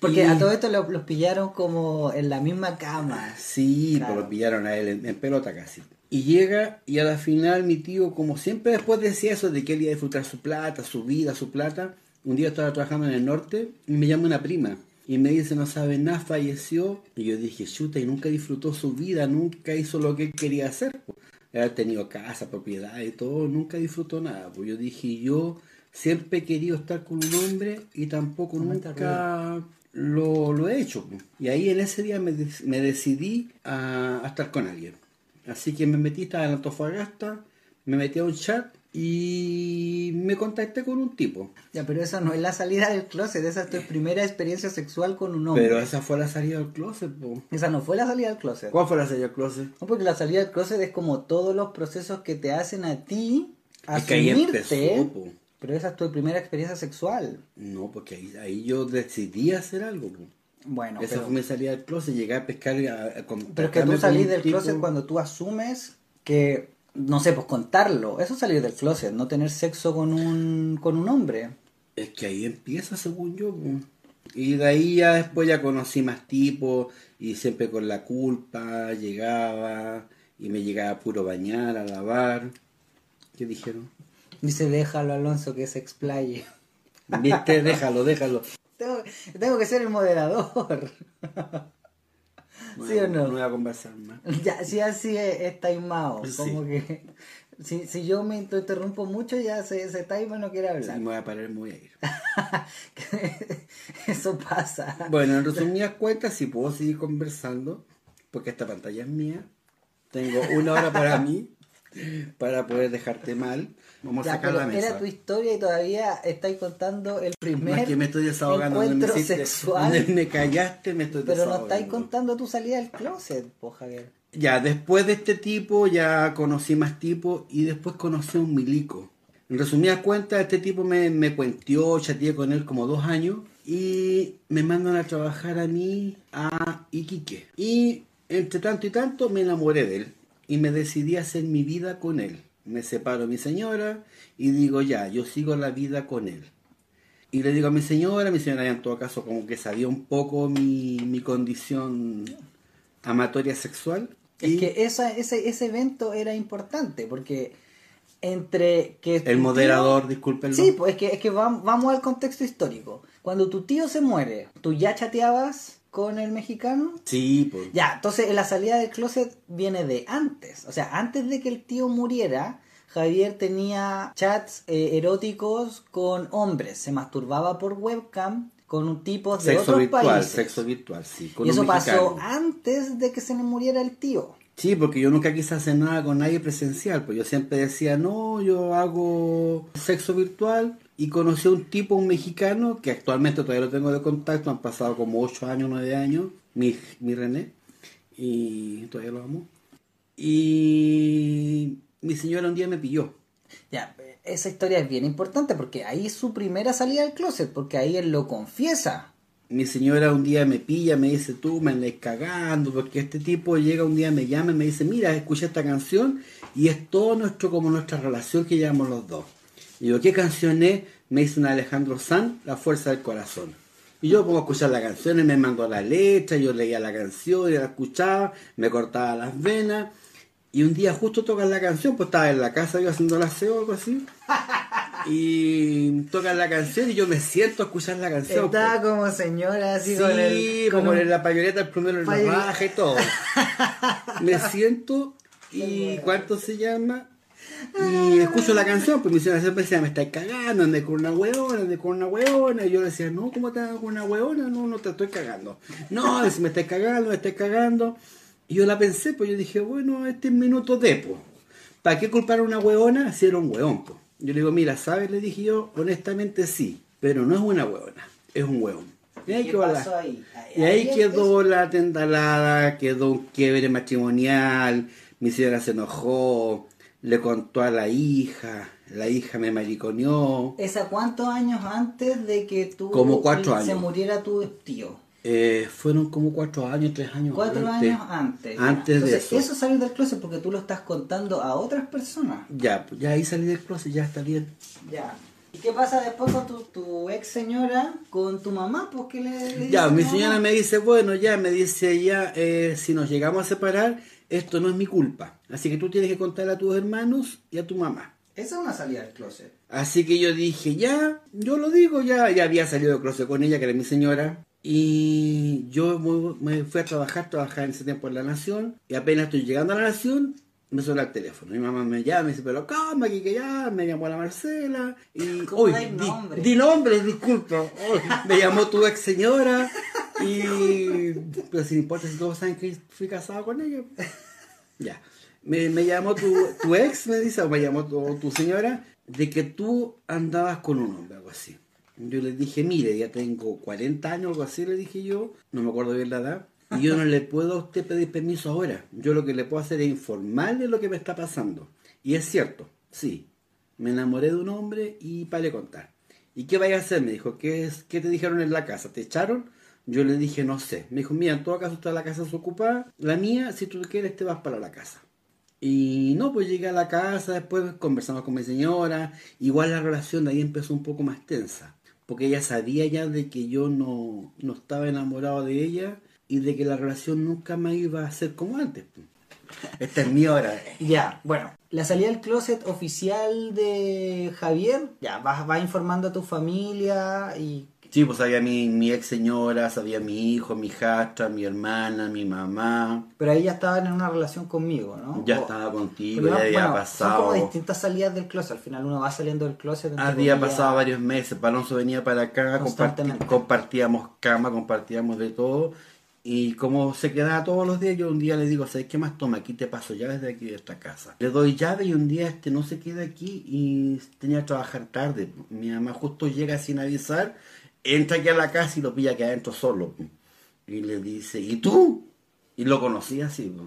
Porque a todo esto lo- los pillaron como en la misma cama. Sí, Claro. pues lo pillaron a él en, en pelota casi. Y llega y a la final mi tío, como siempre después decía eso de que él iba a disfrutar su plata, su vida, su plata, un día estaba trabajando en el norte y me llama una prima y me dice no sabe nada, falleció. Y yo dije, chuta, y nunca disfrutó su vida, nunca hizo lo que él quería hacer. ha tenido casa, propiedad y todo, nunca disfrutó nada. Pues yo dije, yo siempre he querido estar con un hombre y tampoco Comenta nunca lo, lo he hecho. Y ahí en ese día me, me decidí a, a estar con alguien. Así que me metí, estaba en Antofagasta, me metí a un chat y me contacté con un tipo. Ya, pero esa no es la salida del closet, esa es tu primera experiencia sexual con un hombre. Pero esa fue la salida del closet. po. Esa no fue la salida del closet. ¿Cuál fue la salida del closet? No, porque la salida del closet es como todos los procesos que te hacen a ti Es que ahí asumirte. empezó, po. pero esa es tu primera experiencia sexual. No, porque ahí, ahí yo decidí hacer algo. po. Bueno, Esa pero, fue mi salida del closet, llegué a pescar y a, a pero es que tú salís del tipo. closet cuando tú asumes que, no sé, pues contarlo. Eso es salir del closet, no tener sexo con un, con un hombre. Es que ahí empieza, según yo. po. Y de ahí ya después ya conocí más tipos y siempre con la culpa llegaba y me llegaba puro bañar, a lavar. ¿Qué dijeron? Dice, déjalo, Alonso, que se explaye. Viste, déjalo, déjalo. Tengo, tengo que ser el moderador. ¿Sí o no? No voy a conversar más. Ya, si así es, es taimado. Sí. Como que si, si yo me interrumpo mucho, ya se, se taima y no quiere Sí, hablar. me voy a parar y me voy a ir. Eso pasa. Bueno, en resumidas cuentas, si puedo seguir conversando, porque esta pantalla es mía, tengo una hora para mí, para poder dejarte mal. Vamos a sacar la mesa. era tu historia y todavía estáis contando el No, primer es que me estoy desahogando. donde encuentro me, hiciste- sexual. me callaste, me estoy Pero no estáis contando tu salida del closet, po, Javier. Ya, después de este tipo, ya conocí más tipos y después conocí a un milico. En resumidas cuentas, este tipo me, me cuenteó, chateé con él como dos años y me mandan a trabajar a mí a Iquique. Y entre tanto y tanto me enamoré de él y me decidí a hacer mi vida con él. Me separo de mi señora y digo ya, yo sigo la vida con él. Y le digo a mi señora, mi señora en todo caso como que sabía un poco mi, mi condición amatoria sexual. Es y que esa, ese, ese evento era importante porque entre que... el moderador, discúlpenlo. Sí, pues es que, es que vam- vamos al contexto histórico. Cuando tu tío se muere, ¿tú ya chateabas con el mexicano? Sí, pues. Ya, entonces la salida del closet viene de antes. O sea, antes de que el tío muriera, Javier tenía chats eh, eróticos con hombres. Se masturbaba por webcam con un tipo de Sexo otros virtual, países. sexo virtual, sí. con y eso pasó antes de que se le muriera el tío. Sí, porque yo nunca quise hacer nada con nadie presencial, pues yo siempre decía, no, yo hago sexo virtual y conocí a un tipo, un mexicano, que actualmente todavía lo tengo de contacto, han pasado como 8 años, 9 años, mi, mi René, y todavía lo amo. Y mi señora un día me pilló. Ya, esa historia es bien importante porque ahí es su primera salida del closet, porque ahí él lo confiesa. Mi señora un día me pilla, me dice, tú me andas cagando, porque este tipo llega un día, me llama y me dice, mira, escuché esta canción y es todo nuestro, como nuestra relación que llevamos los dos. Y digo, ¿qué canción es? Me dice un Alejandro Sanz, La Fuerza del Corazón. Y yo pongo a escuchar la canción y me mandó la letra, yo leía la canción y la escuchaba, me cortaba las venas. Y un día justo tocan la canción, pues estaba en la casa yo haciendo la aseo o algo así. Y tocan la canción y yo me siento a escuchar la canción. pues. Estaba como señora así Sí, con el... como con en la pañoleta, el primero en la baja y todo. Me siento y ¿cuánto se llama? Y escucho la canción, pues mi señora siempre decía, me estáis cagando, andé con una hueona, andé con una hueona. Y yo le decía, no, ¿cómo te hago con una hueona? No, no te estoy cagando. No, si me estáis cagando, me estáis cagando. Y yo la pensé, pues yo dije, bueno, este es minuto de, pues. ¿Para qué culpar a una hueona si era un hueón, pues? Yo le digo, mira, ¿sabes? Le dije yo, honestamente sí, pero no es una hueona, es un hueón. Y ahí ¿Qué quedó la- ahí? y Ahí quedó la tendalada, quedó un quiebre matrimonial, mi señora se enojó, le contó a la hija, la hija me mariconeó. ¿Esa cuántos años antes de que tú Como cuatro se años. muriera tu tío? Eh, fueron como cuatro años, tres años Cuatro antes. años antes. Antes de eso. eso salir del closet porque tú lo estás contando a otras personas. Ya, ya ahí salí del closet, ya está bien. Ya. ¿Y qué pasa después con tu, tu ex señora, con tu mamá? Pues que le, le Ya, mi señora mamá? me dice, bueno, ya, me dice ya, eh, si nos llegamos a separar, esto no es mi culpa. Así que tú tienes que contarle a tus hermanos y a tu mamá. Esa es una salida del closet. Así que yo dije, ya, yo lo digo, ya, ya había salido del closet con ella, que era mi señora. Y yo me fui a trabajar, trabajar en ese tiempo en La Nación. Y apenas estoy llegando a La Nación, me suena el teléfono. Mi mamá me llama, me dice, pero calma, aquí que ya, me llamó la Marcela. Y, ¿Cómo di, nombre? di nombres, disculpa. Me llamó tu ex señora. Y, pero sin importa si todos saben que fui casado con ella. Ya. Me, me llamó tu, tu ex, me dice, o me llamó tu, tu señora, de que tú andabas con un hombre, algo así. Yo le dije, mire, ya tengo 40 años, algo así, le dije yo, no me acuerdo bien la edad, y yo no le puedo a usted pedir permiso ahora. Yo lo que le puedo hacer es informarle lo que me está pasando. Y es cierto, sí, me enamoré de un hombre y para le contar. ¿Y qué vaya a hacer? Me dijo, ¿qué, es, ¿qué te dijeron en la casa? ¿Te echaron? Yo le dije, no sé. Me dijo, mira, en todo caso está la casa desocupada. La mía, si tú quieres, te vas para la casa. Y no, pues llegué a la casa, después conversamos con mi señora. Igual la relación de ahí empezó un poco más tensa. Porque ella sabía ya de que yo no, no estaba enamorado de ella y de que la relación nunca me iba a ser como antes. pues. Esta es mi hora. Ya, bueno. La salida del closet oficial de Javier, ya, vas, vas informando a tu familia y... Sí, pues sabía mi, mi ex señora, sabía mi hijo, mi hijastra, mi hermana, mi mamá. Pero ahí ya estaban en una relación conmigo, ¿no? Ya O- estaba contigo, ya había bueno, Son como pasado. distintas salidas del closet. Al final uno va saliendo del closet. Había pasado varios meses, Alonso venía para acá, comparti- compartíamos cama, compartíamos de todo. Y como se quedaba todos los días, yo un día le digo, ¿sabes qué más? Toma, aquí te paso llaves de aquí de esta casa. Le doy llave y un día este no se queda aquí y tenía que trabajar tarde. Mi mamá justo llega sin avisar, entra aquí a la casa y lo pilla que adentro solo. Y le dice, ¿y tú? Y lo conocí así. po.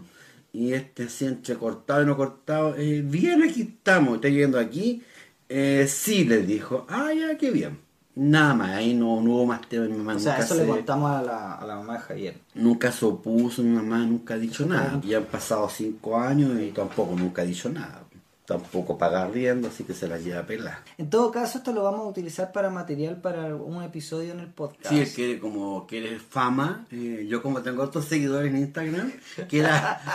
Y este así entre cortado y no cortado, eh, bien aquí estamos, está yendo aquí. Eh, sí, le dijo, ah, ya, qué bien. Nada más, ahí no, no hubo más tema. Mi mamá O sea, nunca eso se- le contamos a la, a la mamá de Javier. Nunca se opuso, mi mamá nunca ha dicho nada. Ya han pasado cinco años y tampoco nunca ha dicho nada. Tampoco paga riendo, así que se la lleva a pelar. En todo caso, esto lo vamos a utilizar para material para un episodio en el podcast. Sí, él quiere como quiere fama. eh, yo como tengo otros seguidores en Instagram, quiere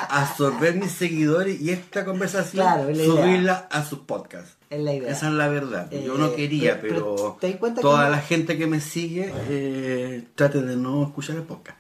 absorber mis seguidores y esta conversación Claro, es subirla a sus podcasts. Es la idea. Esa es la verdad. Yo no Eh, quería, pero- pero, pero ¿te das cuenta toda que- la gente que me sigue eh, trate de no escuchar el podcast.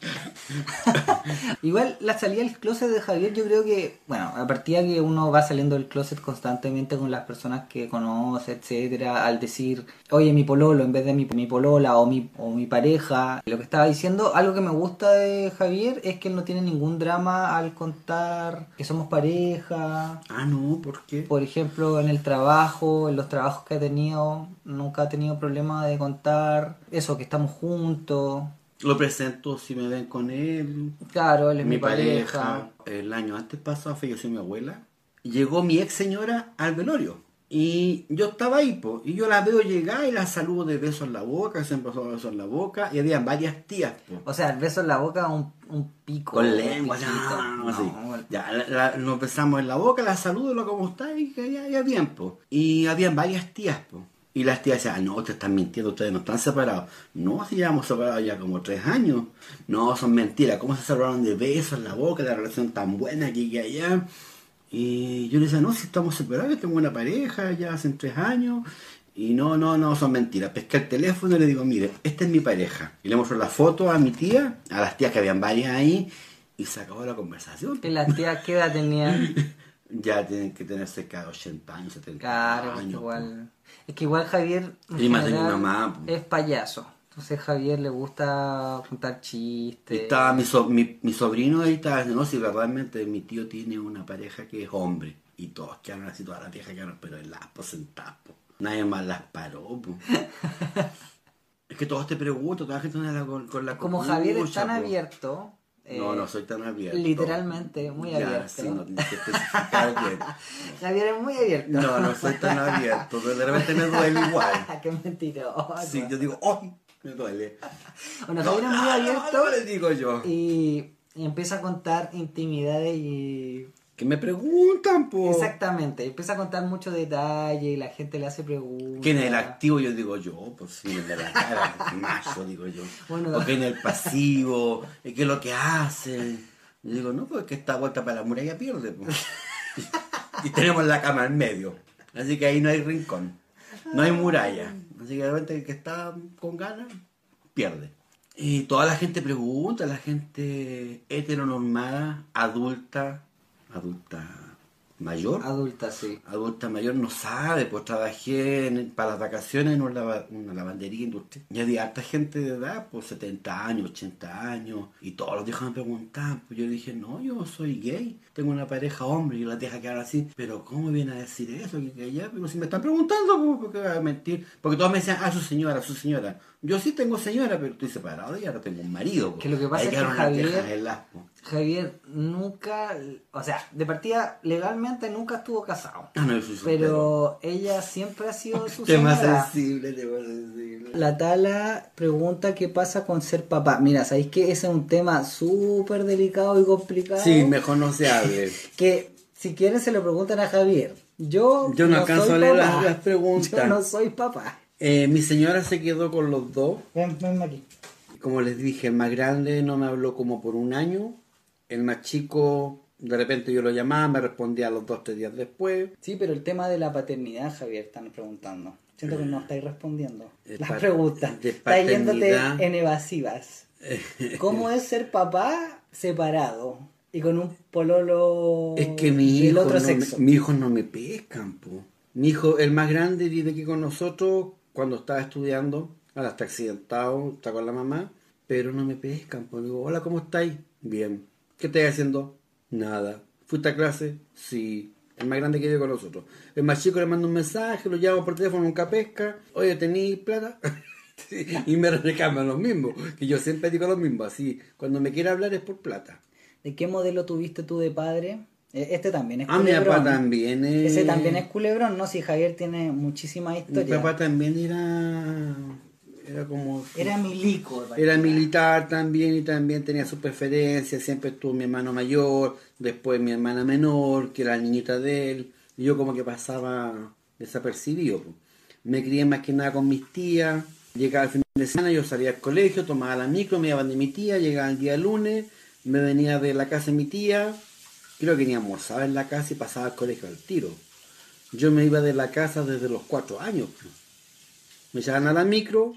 Igual la salida del closet de Javier, yo creo que, bueno, a partir de que uno va saliendo del closet constantemente con las personas que conoce, etcétera, al decir, oye, mi pololo en vez de mi, mi polola o mi, o mi pareja, lo que estaba diciendo, algo que me gusta de Javier es que él no tiene ningún drama al contar que somos pareja. Ah, no, ¿por qué? Por ejemplo, en el trabajo, en los trabajos que ha tenido, nunca ha tenido problema de contar eso, que estamos juntos. Lo presento si me ven con él. Claro, él es mi, mi pareja. pareja. El año antes pasado falleció mi abuela. Llegó mi ex señora al velorio. Y yo estaba ahí, po, y yo la veo llegar y la saludo de besos en la boca, se empezó a besos en la boca, y había varias tías, po. O sea, el beso en la boca, un, un pico. Con lengua, ya, no, así. Ya, la- la- nos besamos en la boca, la saludo, lo como está, y que ya, ya bien, po. Y habían varias tías, po. Y las tías decían, "Ah, no, te están mintiendo, ustedes no están separados. No, si llevamos separados ya como tres años. No, son mentiras. ¿Cómo se separaron de besos en la boca, la relación tan buena aquí que allá? Y yo le decía, no, si estamos separados, tengo una pareja ya hace tres años. Y no, no, no, son mentiras. Pesqué el teléfono y le digo, mire, esta es mi pareja. Y le muestro la foto a mi tía, a las tías que habían varias ahí, y se acabó la conversación. ¿Y las tías qué edad tenían? Ya tienen que tener cerca de 80 años, 70 Claro, porque años. igual. Es que igual Javier en Y más de mi general, mamá, po. es payaso. Entonces Javier le gusta contar chistes. estaba mi, so- mi, mi sobrino ahí, estaba diciendo, no, si realmente mi tío tiene una pareja que es hombre. Y todos quedaron así, todas las viejas quedaron, pero en las sentadas. Nadie más las paró. Es que todos te preguntan, toda la gente con, con la Como Javier es tan abierto. No, eh, no soy tan abierto. literalmente, muy Ya, abierto. sí, no tienes que especificar bien. Javier es muy abierto. No, no soy tan abierto, de repente me duele igual. Qué mentiroso. Sí, yo digo, ¡ay! Me duele. Bueno, Javier es muy abierto No, le digo yo. y, y empieza a contar intimidades y... Que me preguntan, po. Exactamente, empieza a contar muchos detalles y la gente le hace preguntas. ¿Quién es el activo? Yo digo yo, pues el de la cara, el macho, digo yo. Bueno. o quién es el pasivo, y qué es lo que hace. Yo digo, no, pues que esta vuelta para la muralla pierde. pues. y tenemos la cama en medio. Así que ahí no hay rincón. No hay muralla. Así que de repente el que está con ganas, pierde. Y toda la gente pregunta, la gente heteronormada, adulta, adulta mayor, Adulta, sí. adulta mayor no sabe, pues trabajé en- para las vacaciones en una, una lavandería industrial. Y había harta gente de edad, pues 70 años, 80 años, y todos los viejos me preguntaban, pues yo dije, no, yo soy gay, tengo una pareja hombre, y las deja quedar así, pero ¿cómo viene a decir eso? Que, que ya, pero si me están preguntando, pues, ¿por qué voy a mentir? Porque todos me decían, ah, su señora, su señora. Yo sí tengo señora, pero estoy separado y ahora tengo un marido. Que lo que pasa Ahí es que Javier-. Javier nunca, o sea, de partida legalmente nunca estuvo casado. Ah, no, yo soy. Pero ella siempre ha sido su Tema señora. sensible, tema sensible. La Tala pregunta qué pasa con ser papá. Mira, ¿sabéis que ese es un tema súper delicado y complicado? Sí, mejor no se hable. Que si quieren se lo preguntan a Javier. Yo, Yo no alcanzo soy a leer papá. las- las preguntas. Yo no soy papá. Eh, mi señora se quedó con los dos. Ven, ven aquí. Como les dije, el más grande no me habló como por un año. El más chico, de repente yo lo llamaba, me respondía a los dos, tres días después. Sí, pero el tema de la paternidad, Javier, están preguntando. Siento que no estáis respondiendo. De Las preguntas. de Estáis yéndote en evasivas. ¿Cómo es ser papá separado y con un pololo Es que mi del hijo, otro no sexo? me, mi hijo no me pescan, po. Mi hijo, el más grande, vive aquí con nosotros cuando estaba estudiando. Ahora está accidentado, está con la mamá. Pero no me pescan, pues. Digo, hola, ¿cómo estáis? Bien. ¿Qué estáis haciendo? Nada. ¿Fuiste a clase? Sí. El más grande que vive con nosotros. El más chico le manda un mensaje, lo llamo por teléfono, nunca pesca. Oye, ¿tenéis plata? Y me reclaman lo mismo. Que yo siempre digo lo mismo. Así, cuando me quiere hablar es por plata. ¿De qué modelo tuviste tú de padre? Eh, Este también es Ah, mi culebrón. papá también es... Ese también es culebrón, ¿no? Si Javier tiene muchísimas Mi historias. papá también era... Era como... Era milico. Era militar también y también tenía sus preferencias. Siempre estuvo mi hermano mayor, después mi hermana menor, que era la niñita de él. Y yo como que pasaba desapercibido. Me crié más que nada con mis tías. Llegaba el fin de semana, yo salía al colegio, tomaba la micro, me iba de mi tía, llegaba el día lunes, me venía de la casa de mi tía, creo que ni almorzaba en la casa y pasaba al colegio al tiro. Yo me iba de la casa desde los cuatro años. Me echaban a la micro,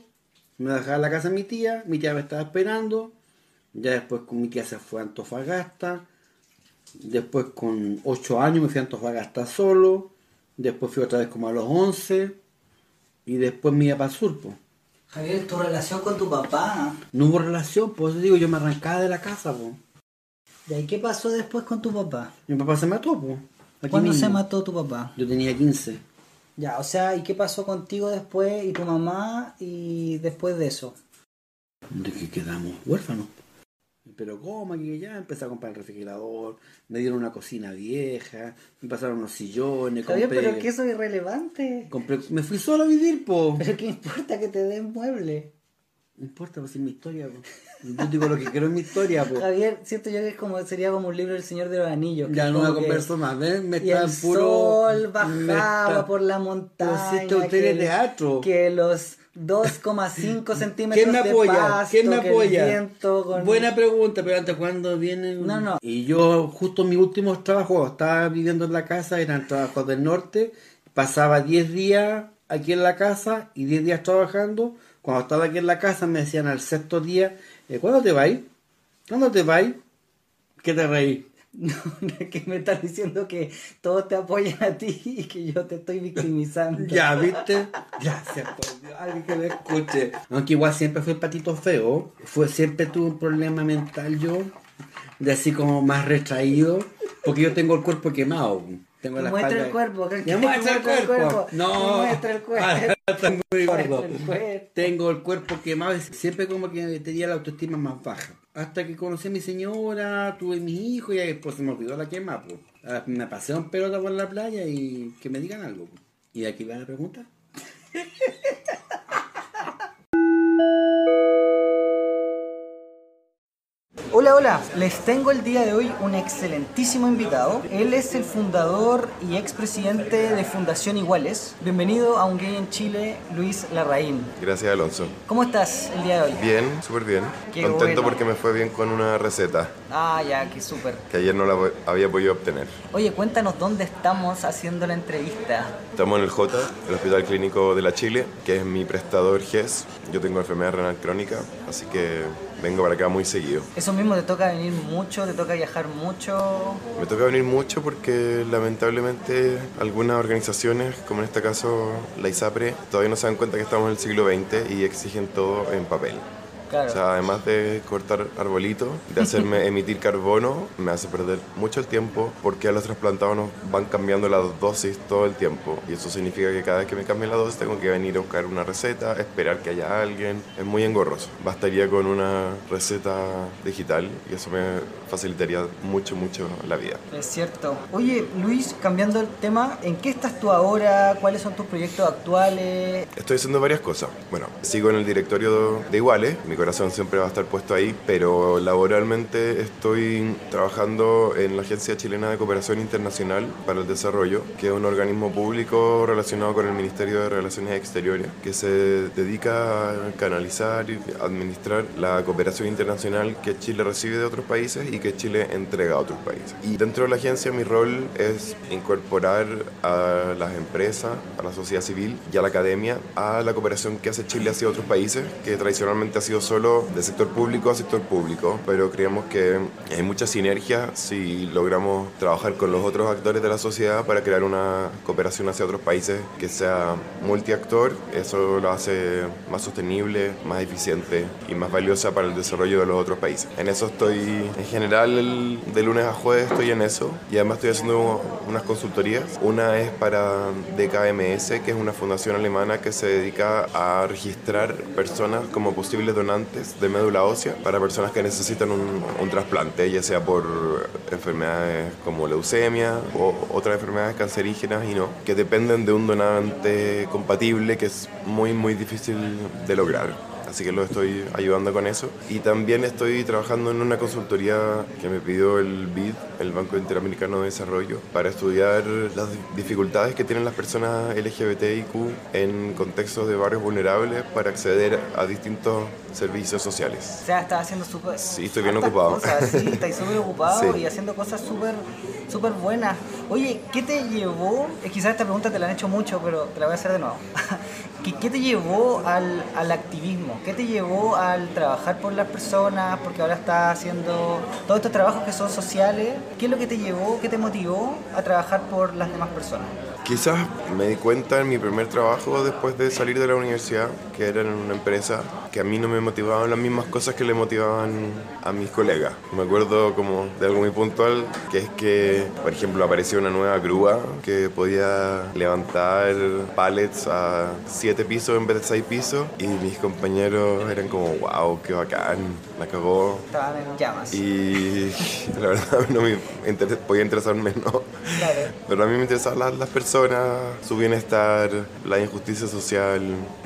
me dejaba en la casa mi tía, mi tía me estaba esperando, ya después con mi tía se fue a Antofagasta, después con ocho años me fui a Antofagasta solo, después fui otra vez como a los 11 y después me iba para el sur. pues. Javier, tu relación con tu papá. No hubo relación, por eso digo, yo me arrancaba de la casa. pues. ¿De ahí qué pasó después con tu papá? Mi papá se mató. pues, ¿Cuándo mismo. se mató tu papá? Yo tenía 15. Ya, o sea, ¿y qué pasó contigo después y tu mamá y después de eso? de que quedamos huérfanos. Pero cómo, que ya empecé a comprar el refrigerador, me dieron una cocina vieja, me pasaron unos sillones, Javier, compré, pero que eso es irrelevante. compré- me fui solo a vivir, po. Pero qué importa que te den muebles. No importa, pues es mi historia, po. Yo digo lo que quiero en mi historia, po. Javier, siento yo que es como, sería como un libro del Señor de los Anillos. Ya no me converso más, ¿ven? Me Y está el puro... sol bajaba está- por la montaña. si este usted es que- teatro. Que los 2,5 centímetros ¿Quién me de apoya? pasto, ¿Quién me apoya? con- Buena pregunta, pero antes cuando vienen... No, no. Y yo justo mis últimos trabajos, estaba viviendo en la casa, eran trabajos del norte, pasaba 10 días aquí en la casa y 10 días trabajando. Cuando estaba aquí en la casa me decían al sexto día, eh, ¿cuándo te vais? ¿Cuándo te vais? ¿Qué te reí? No, que me estás diciendo que todos te apoyan a ti y que yo te estoy victimizando. Ya, ¿viste? Gracias por Dios, alguien que me escuche. Aunque igual siempre fue el patito feo, fue, siempre tuve un problema mental yo, de así como más retraído, porque yo tengo el cuerpo quemado. Tengo la Muestra espalda- el cuerpo, que- el muestra el cuerpo. cuerpo. No, Muestra el cuerpo. Ahora estoy muy gordo. Muestra el cuerpo. Tengo el cuerpo quemado siempre como que tenía la autoestima más baja. Hasta que conocí a mi señora, tuve mis hijos y después se me olvidó la quema. Pues. Ah, Me pasé en pelota por la playa y que me digan algo. pues. ¿Y aquí va la pregunta? Hola, hola. Les tengo el día de hoy un excelentísimo invitado. Él es el fundador y expresidente de Fundación Iguales. Bienvenido a Un Gay en Chile, Luis Larraín. Gracias, Alonso. ¿Cómo estás el día de hoy? Bien, súper bien. Qué Contento bueno. porque me fue bien con una receta Ah, ya, qué súper. que ayer no la había podido obtener. Oye, cuéntanos dónde estamos haciendo la entrevista. Estamos en el J, el Hospital Clínico de la Chile, que es mi prestador GES. Yo tengo enfermedad renal crónica, así que vengo para acá muy seguido. Eso mismo, te toca venir mucho, te toca viajar mucho. Me toca venir mucho porque lamentablemente algunas organizaciones, como en este caso la ISAPRE, todavía no se dan cuenta que estamos en el siglo XX y exigen todo en papel. Claro. O sea, además de cortar arbolitos, de hacerme emitir carbono, me hace perder mucho el tiempo porque a los trasplantados nos van cambiando la dosis todo el tiempo. Y eso significa que cada vez que me cambien la dosis tengo que venir a buscar una receta, esperar que haya alguien. Es muy engorroso. Bastaría con una receta digital y eso me facilitaría mucho, mucho la vida. Es cierto. Oye, Luis, cambiando el tema, ¿en qué estás tú ahora? ¿Cuáles son tus proyectos actuales? Estoy haciendo varias cosas. Bueno, sigo en el directorio de Iguales, mi corazón siempre va a estar puesto ahí, pero laboralmente estoy trabajando en la Agencia Chilena de Cooperación Internacional para el Desarrollo, que es un organismo público relacionado con el Ministerio de Relaciones Exteriores, que se dedica a canalizar y administrar la cooperación internacional que Chile recibe de otros países y que Chile entrega a otros países. Y dentro de la agencia mi rol es incorporar a las empresas, a la sociedad civil y a la academia a la cooperación que hace Chile hacia otros países, que tradicionalmente ha sido solo de sector público a sector público, pero creemos que hay mucha sinergia si logramos trabajar con los otros actores de la sociedad para crear una cooperación hacia otros países que sea multiactor, eso lo hace más sostenible, más eficiente y más valiosa para el desarrollo de los otros países. En eso estoy, en general, el- de lunes a jueves estoy en eso y además estoy haciendo unas consultorías. Una es para DKMS, que es una fundación alemana que se dedica a registrar personas como posibles donantes de médula ósea para personas que necesitan un, un trasplante, ya sea por enfermedades como leucemia o otras enfermedades cancerígenas y no, que dependen de un donante compatible que es muy muy difícil de lograr. Así que lo estoy ayudando con eso. Y también estoy trabajando en una consultoría que me pidió el BID, el Banco Interamericano de Desarrollo, para estudiar las dificultades que tienen las personas LGBTIQ en contextos de barrios vulnerables para acceder a distintos servicios sociales. O sea, estás haciendo súper... Sí, estoy bien ocupado. Cosas, sí, estás súper ocupado Sí. y haciendo cosas súper súper buenas. Oye, ¿qué te llevó? eh, Quizás esta pregunta te la han hecho mucho, pero te la voy a hacer de nuevo. ¿Qué, qué te llevó al, al activismo? ¿Qué te llevó al trabajar por las personas? Porque ahora estás haciendo todos estos trabajos que son sociales. ¿Qué es lo que te llevó, qué te motivó a trabajar por las demás personas? Quizás me di cuenta en mi primer trabajo después de salir de la universidad, que era en una empresa, que a mí no me motivaban las mismas cosas que le motivaban a mis colegas. Me acuerdo como de algo muy puntual, que es que, por ejemplo, apareció una nueva grúa que podía levantar pallets a siete pisos en vez de seis pisos y mis compañeros eran como, wow, qué bacán, la cagó. Estaban en llamas. Y la verdad no me inter- podía interesar menos. Claro. Pero a mí me interesaban las, las personas, su bienestar, la injusticia social.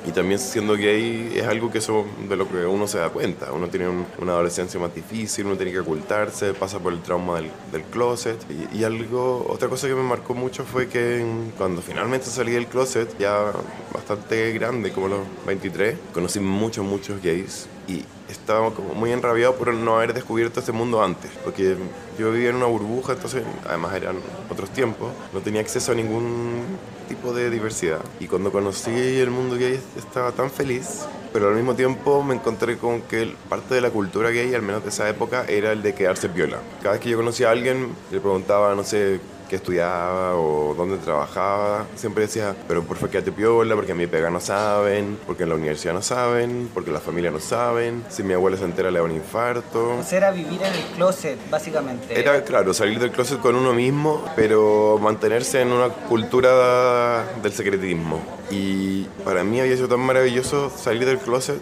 Y también siendo gay es algo que eso de lo que uno se da cuenta. Uno tiene un- una adolescencia más difícil, uno tiene que ocultarse, pasa por el trauma del, del closet. Y, y algo, otra cosa que me marcó mucho fue que cuando finalmente salí del closet, ya bastante grande, como los 23, conocí muchos, muchos gays. Y estaba como muy enrabiado por no haber descubierto este mundo antes, porque yo vivía en una burbuja, entonces además eran otros tiempos, no tenía acceso a ningún tipo de diversidad. Y cuando conocí el mundo gay estaba tan feliz, pero al mismo tiempo me encontré con que parte de la cultura gay, al menos de esa época, era el de quedarse viola. Cada vez que yo conocía a alguien, le preguntaba, no sé, qué estudiaba o dónde trabajaba, siempre decía, pero por favor quédate piola, porque a mi pega no saben, porque en la universidad no saben, porque la familia no saben, si mi abuela se entera le da un infarto. O sea, era vivir en el closet, básicamente. Era, claro, salir del closet con uno mismo, pero mantenerse en una cultura del secretismo. Y para mí había sido tan maravilloso salir del closet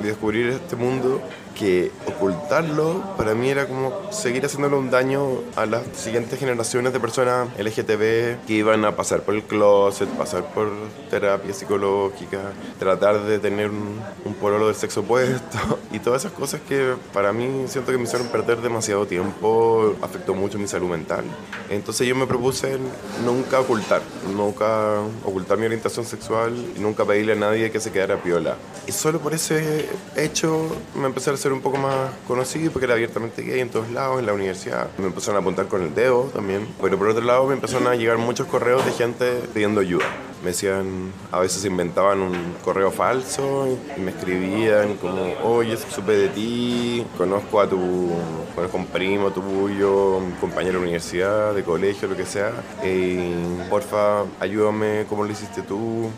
y descubrir este mundo que ocultarlo para mí era como seguir haciéndole un daño a las siguientes generaciones de personas LGTB que iban a pasar por el closet, pasar por terapia psicológica, tratar de tener un, un pololo del sexo opuesto y todas esas cosas que para mí siento que me hicieron perder demasiado tiempo, afectó mucho mi salud mental. Entonces yo me propuse nunca ocultar, nunca ocultar mi orientación sexual nunca pedirle a nadie que se quedara piola. Y solo por ese hecho me empecé a ser un poco más conocido porque era abiertamente gay en todos lados, en la universidad. Me empezaron a apuntar con el dedo también. Pero por otro lado me empezaron a llegar muchos correos de gente pidiendo ayuda me decían, a veces inventaban un correo falso y me escribían como, oye, supe de ti, conozco a tu, conozco a un primo tuyo, un compañero de universidad, de colegio, lo que sea, y porfa, ayúdame, ¿cómo lo hiciste tú?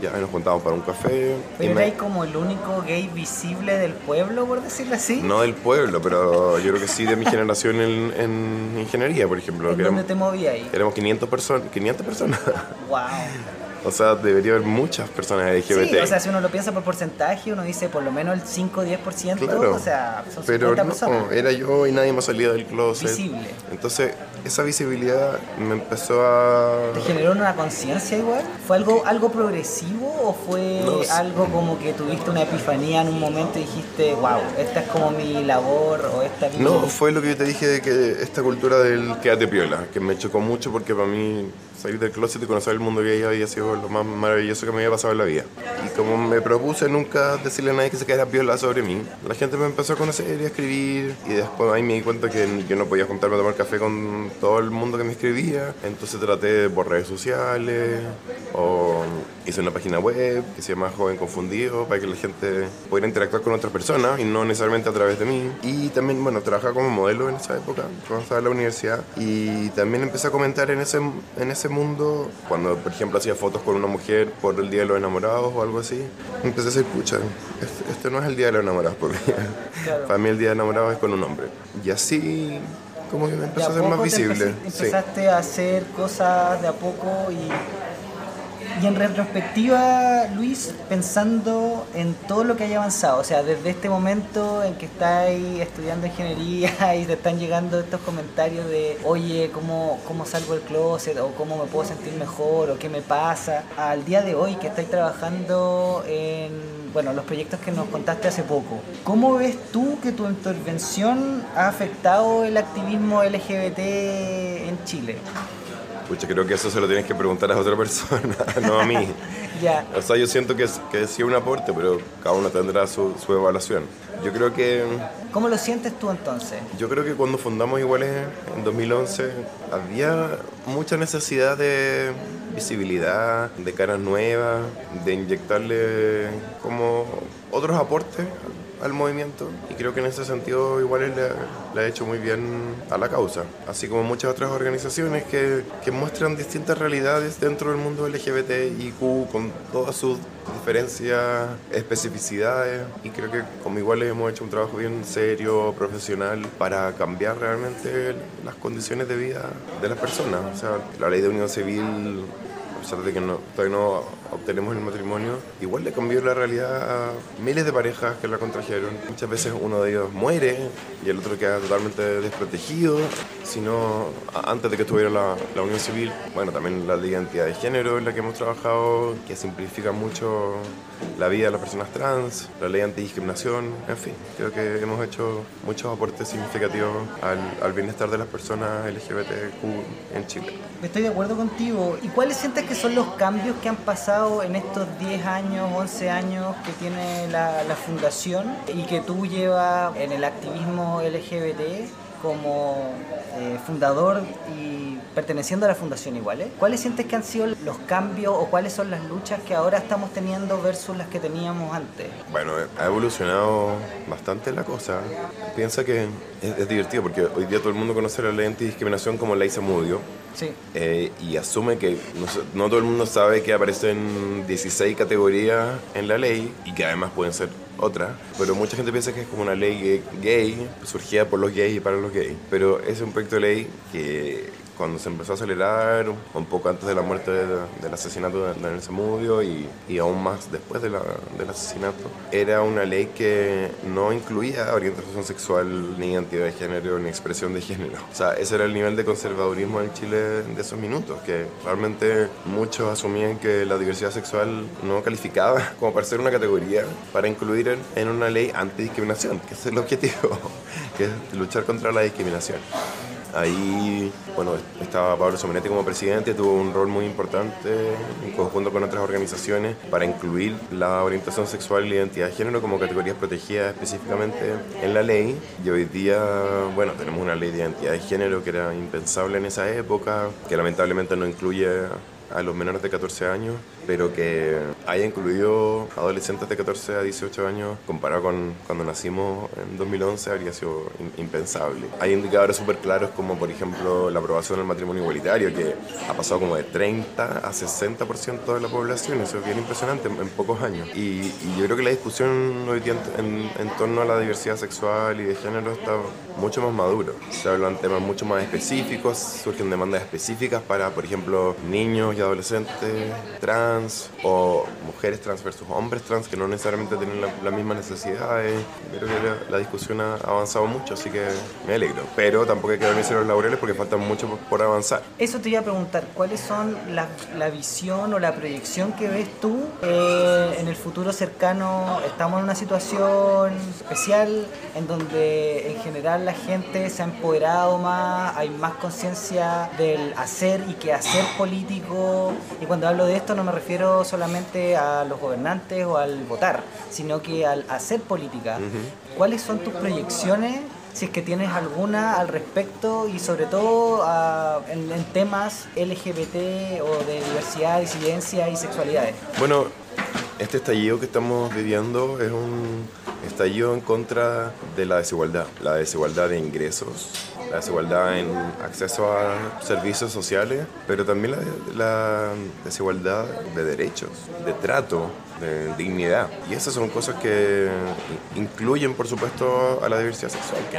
Ya nos juntamos para un café. ¿Pero eres como el único gay visible del pueblo, por decirlo así? No del pueblo, pero yo creo que sí de mi generación en, en ingeniería, por ejemplo. ¿En dónde te movías ahí? Éramos 500 personas, 500 personas. Wow. O sea, debería haber muchas personas LGBT. Sí, o sea, si uno lo piensa por porcentaje, uno dice por lo menos el 5 o 10%, claro, o sea, son pero 50 personas. No, era yo y nadie más salía del closet. Visible. Entonces, esa visibilidad me empezó a... ¿Te generó una conciencia igual? ¿Fue algo, algo progresivo o fue No, algo como que tuviste una epifanía en un momento y dijiste, wow, esta es como mi labor o esta es mi... No, fue lo que yo te dije de que esta cultura del quédate piola, que me chocó mucho porque para mí salir del closet y conocer el mundo gay había sido lo más maravilloso que me había pasado en la vida. Y como me propuse nunca decirle a nadie que se quedara piola sobre mí, la gente me empezó a conocer y a escribir y después ahí me di cuenta que yo no podía juntarme a tomar café con todo el mundo que me escribía, entonces traté por redes sociales o hice una página web que se llama Joven Confundido para que la gente pudiera interactuar con otras personas y no necesariamente a través de mí. Y también, bueno, trabajaba como modelo en esa época, cuando estaba en la universidad y también empecé a comentar en ese, en ese mundo, cuando por ejemplo hacía fotos con una mujer por el Día de los Enamorados o algo así, empecé a decir, pucha, este, este no es el Día de los Enamorados por mí. Claro. Para mí el Día de los Enamorados es con un hombre. Y así como que me empezó a a ser más visible. empezaste a hacer cosas de a poco y, y en retrospectiva, Luis, pensando en todo lo que haya avanzado, o sea, desde este momento en que estáis estudiando ingeniería y te están llegando estos comentarios de, oye, ¿cómo, cómo salgo del closet? o cómo me puedo sentir mejor, o qué me pasa, al día de hoy que estáis trabajando en bueno, los proyectos que nos contaste hace poco. ¿Cómo ves tú que tu intervención ha afectado el activismo LGBT en Chile? Pucha, creo que eso se lo tienes que preguntar a otra persona, no a mí. Ya, O sea, yo siento que, que sí un aporte, pero cada uno tendrá su, su evaluación. Yo creo que ¿cómo lo sientes tú entonces? yo creo que cuando fundamos Iguales en 2011 había mucha necesidad de visibilidad, de caras nuevas, de inyectarle como otros aportes al movimiento. Y creo que en ese sentido Iguales le, le ha hecho muy bien a la causa, así como muchas otras organizaciones que, que muestran distintas realidades dentro del mundo LGBTIQ con todas sus diferencias, especificidades. Y creo que como Iguales hemos hecho un trabajo bien serio, profesional para cambiar realmente las condiciones de vida de las personas, o sea, la ley de unión civil a pesar de que no, todavía no obtenemos el matrimonio, igual le cambió la realidad a miles de parejas que la contrajeron. Muchas veces uno de ellos muere y el otro queda totalmente desprotegido, sino antes de que estuviera la, la unión civil. Bueno, también la identidad de género en la que hemos trabajado, que simplifica mucho la vida de las personas trans, la ley antidiscriminación, en fin, creo que hemos hecho muchos aportes significativos al, al bienestar de las personas LGBTQ en Chile. Estoy de acuerdo contigo. ¿Y cuáles sientes que son los cambios que han pasado en estos 10 años, 11 años que tiene la, la fundación y que tú llevas en el activismo LGBT como eh, fundador y perteneciendo a la fundación igual? eh? ¿Cuáles sientes que han sido los cambios o cuáles son las luchas que ahora estamos teniendo versus las que teníamos antes? Bueno, ha evolucionado bastante la cosa. Piensa que es, es divertido porque hoy día todo el mundo conoce la ley antidiscriminación como ley Samudio Sí. eh, y asume que no, no todo el mundo sabe que aparecen 16 categorías en la ley y que además pueden ser otras, pero mucha gente piensa que es como una ley gay surgida por los gays y para los gays. Pero es un proyecto de ley que cuando se empezó a acelerar, un poco antes de la muerte del asesinato de Daniel Zamudio y, y aún más después de la, del asesinato, era una ley que no incluía orientación sexual, ni identidad de género, ni expresión de género. O sea, ese era el nivel de conservadurismo en Chile de esos minutos, que realmente muchos asumían que la diversidad sexual no calificaba como para ser una categoría para incluir en, en una ley antidiscriminación, que es el objetivo, que es luchar contra la discriminación. Ahí, bueno, estaba Pablo Somenetti como presidente, tuvo un rol muy importante en conjunto con otras organizaciones para incluir la orientación sexual y la identidad de género como categorías protegidas específicamente en la ley. Y hoy día, bueno, tenemos una ley de identidad de género que era impensable en esa época, que lamentablemente no incluye a los menores de 14 años, pero que haya incluido adolescentes de 14 a 18 años comparado con cuando nacimos en 2011 habría sido impensable. Hay indicadores súper claros como por ejemplo la aprobación del matrimonio igualitario que ha pasado como de 30 a 60% de la población, eso es bien impresionante en, pocos años. Y, yo creo que la discusión hoy día en, en, torno a la diversidad sexual y de género está mucho más maduro. Se hablan temas mucho más específicos, surgen demandas específicas para por ejemplo niños y adolescentes trans o mujeres trans versus hombres trans que no necesariamente tienen las mismas necesidades. Creo que la, discusión ha avanzado mucho, así que me alegro. Pero tampoco hay que dormirse los laureles porque falta mucho por, avanzar. Eso te iba a preguntar, ¿cuáles son la, la visión o la proyección que ves tú eh, en el futuro cercano? Estamos en una situación especial en donde en general la gente se ha empoderado más, hay más conciencia del hacer y que hacer político y cuando hablo de esto no me refiero solamente a los gobernantes o al votar, sino que al hacer política. ¿Cuáles son tus proyecciones? Si es que tienes alguna al respecto y sobre todo en, en temas LGBT o de diversidad, disidencia y sexualidades. Bueno, este estallido que estamos viviendo es un estallido en contra de la desigualdad, la desigualdad de ingresos, la desigualdad en acceso a servicios sociales, pero también la, desigualdad de derechos, de trato, de dignidad. Y esas son cosas que incluyen, por supuesto, a la diversidad sexual, que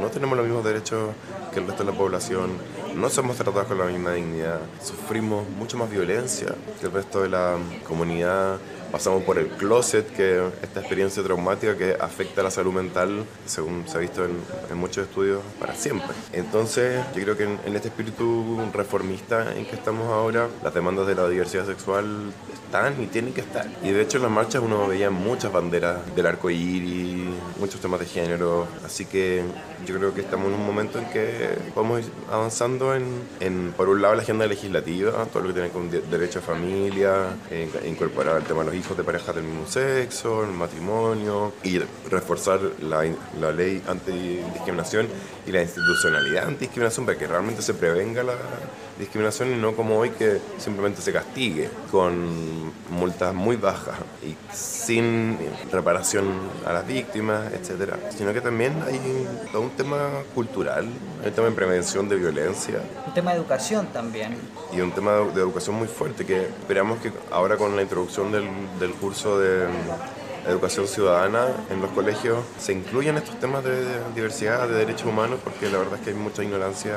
no tenemos los mismos derechos que el resto de la población, no somos tratados con la misma dignidad, sufrimos mucho más violencia que el resto de la comunidad pasamos por el closet, que esta experiencia traumática que afecta a la salud mental, según se ha visto en, muchos estudios, para siempre. Entonces, yo creo que en, este espíritu reformista en que estamos ahora, las demandas de la diversidad sexual están y tienen que estar. Y de hecho en las marchas uno veía muchas banderas del arco iris, muchos temas de género, así que yo creo que estamos en un momento en que podemos ir avanzando en, en por un lado, la agenda legislativa, todo lo que tiene con derecho a familia, incorporar el tema de los hijos de parejas del mismo sexo, el matrimonio, y reforzar la, la ley antidiscriminación y la institucionalidad antidiscriminación para que realmente se prevenga la discriminación y no como hoy que simplemente se castigue con multas muy bajas y sin reparación a las víctimas, etcétera, sino que también hay todo un tema cultural, un tema de prevención de violencia. Un tema de educación también. Y un tema de, educación muy fuerte que esperamos que ahora con la introducción del, del curso de educación ciudadana en los colegios se incluyen estos temas de, diversidad, de derechos humanos, porque la verdad es que hay mucha ignorancia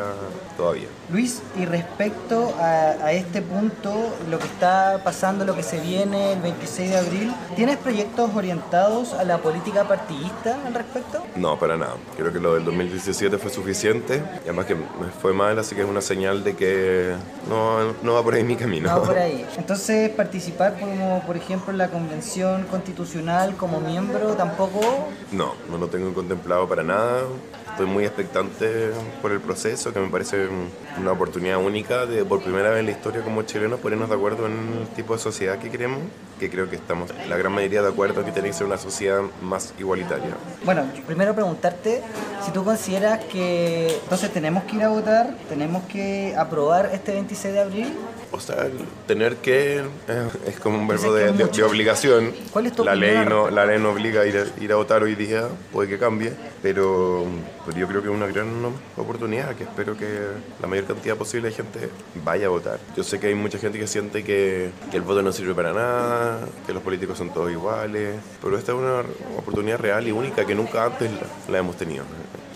todavía. Luis, y respecto a, este punto, lo que está pasando, lo que se viene el 26 de abril, ¿tienes proyectos orientados a la política partidista al respecto? No, para nada. Creo que lo del 2017 fue suficiente, y además que me fue mal, así que es una señal de que no, no va por ahí mi camino. No va por ahí. Entonces, participar como, por ejemplo, en la Convención Constitucional como miembro tampoco? No, no lo tengo contemplado para nada. Estoy muy expectante por el proceso, que me parece una oportunidad única de por primera vez en la historia como chilenos ponernos de acuerdo en el tipo de sociedad que queremos, que creo que estamos la gran mayoría de acuerdo que tiene que ser una sociedad más igualitaria. Bueno, primero preguntarte si tú consideras que entonces tenemos que ir a votar, tenemos que aprobar este 26 de abril o sea, tener que eh, es como un verbo de, obligación. ¿Cuál es tu la ley no La ley no obliga a ir, a ir, a votar hoy día, puede que cambie, pero, yo creo que es una gran oportunidad que espero que la mayor cantidad posible de gente vaya a votar. Yo sé que hay mucha gente que siente que, el voto no sirve para nada, que los políticos son todos iguales, pero esta es una oportunidad real y única que nunca antes la hemos tenido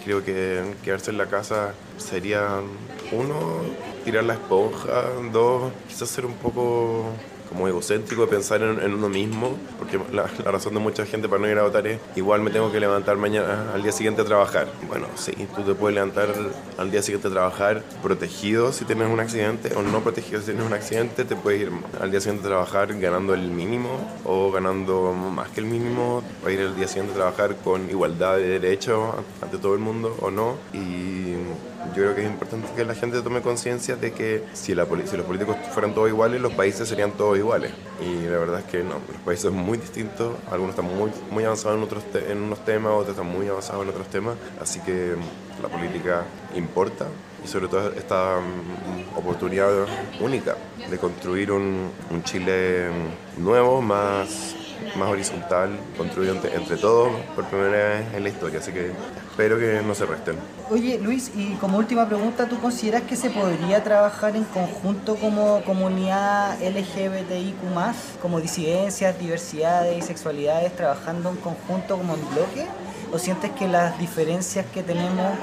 creo que quedarse en la casa sería, uno, tirar la esponja, dos, quizás ser un poco como egocéntrico de pensar en, uno mismo, porque la, razón de mucha gente para no ir a votar es igual me tengo que levantar mañana al día siguiente a trabajar. Bueno, sí, tú te puedes levantar al día siguiente a trabajar protegido si tienes un accidente o no protegido si tienes un accidente, te puedes ir al día siguiente a trabajar ganando el mínimo o ganando más que el mínimo, o ir al día siguiente a trabajar con igualdad de derechos ante todo el mundo o no. Y yo creo que es importante que la gente tome conciencia de que si, la, si los políticos fueran todos iguales, los países serían todos iguales. Y la verdad es que no, los países son muy distintos, algunos están muy, muy avanzados en, otros en unos temas, otros están muy avanzados en otros temas, así que la política importa y sobre todo esta mm, oportunidad única de construir un, un Chile nuevo, más más horizontal, construido entre, todos por primera vez en la historia, así que espero que no se resten. Oye Luis, y como última pregunta, ¿tú consideras que se podría trabajar en conjunto como comunidad LGBTIQ como disidencias, diversidades y sexualidades, trabajando en conjunto como en bloque? ¿O sientes que las diferencias que tenemos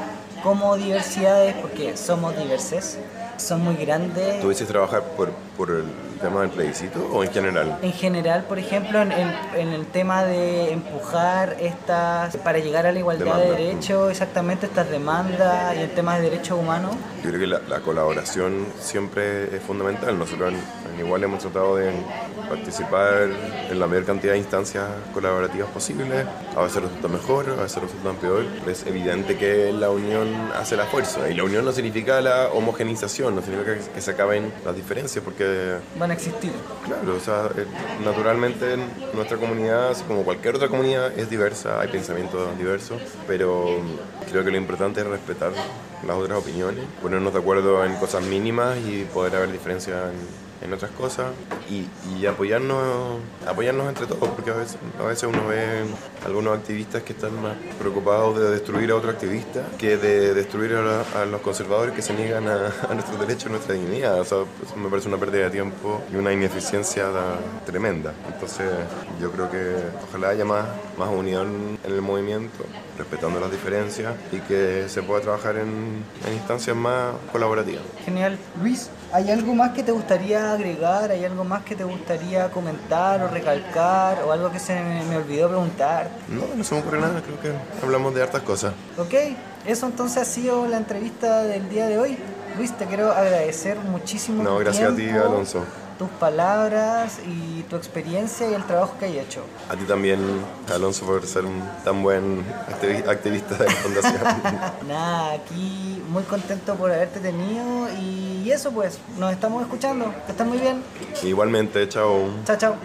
como diversidades, porque somos diversas, son muy grandes? ¿Tú dices trabajar por, por el tema del plebiscito o en general? En general, por ejemplo, en, el tema de empujar estas, para llegar a la igualdad de derechos, exactamente estas demandas y el tema de derechos humanos. Yo creo que la, colaboración siempre es fundamental. Nosotros en, Igual hemos tratado de participar en la mayor cantidad de instancias colaborativas posibles. A veces resulta mejor, a veces resulta peor. Es evidente que la unión hace la fuerza y la unión no significa la homogenización, no significa que, se acaben las diferencias porque existir. Claro, o sea, eh, naturalmente nuestra comunidad, como cualquier otra comunidad, es diversa, hay pensamientos diversos, pero creo que lo importante es respetar las otras opiniones, ponernos de acuerdo en cosas mínimas y poder haber diferencias en en otras cosas y, apoyarnos apoyarnos entre todos porque a veces, a veces uno ve algunos activistas que están más preocupados de destruir a otro activista que de destruir a, los conservadores que se niegan a, a nuestros derechos y nuestra dignidad. O sea, me parece una pérdida de tiempo y una ineficiencia tremenda. Entonces yo creo que ojalá haya más, más unión en el movimiento, respetando las diferencias y que se pueda trabajar en, en instancias más colaborativas. Genial. Luis, ¿Hay algo más que te gustaría agregar? ¿Hay algo más que te gustaría comentar o recalcar? ¿O algo que se me, olvidó preguntar? No, no se me ocurre nada, creo que hablamos de hartas cosas. Ok, eso entonces ha sido la entrevista del día de hoy. Luis, te quiero agradecer muchísimo. No, gracias a ti, Alonso tus palabras y tu experiencia y el trabajo que hay hecho. A ti también, Alonso, por ser un tan buen activista de la fundación. Nada, aquí muy contento por haberte tenido y eso pues, nos estamos escuchando. Que estén muy bien. Igualmente, chao. Chao, chao.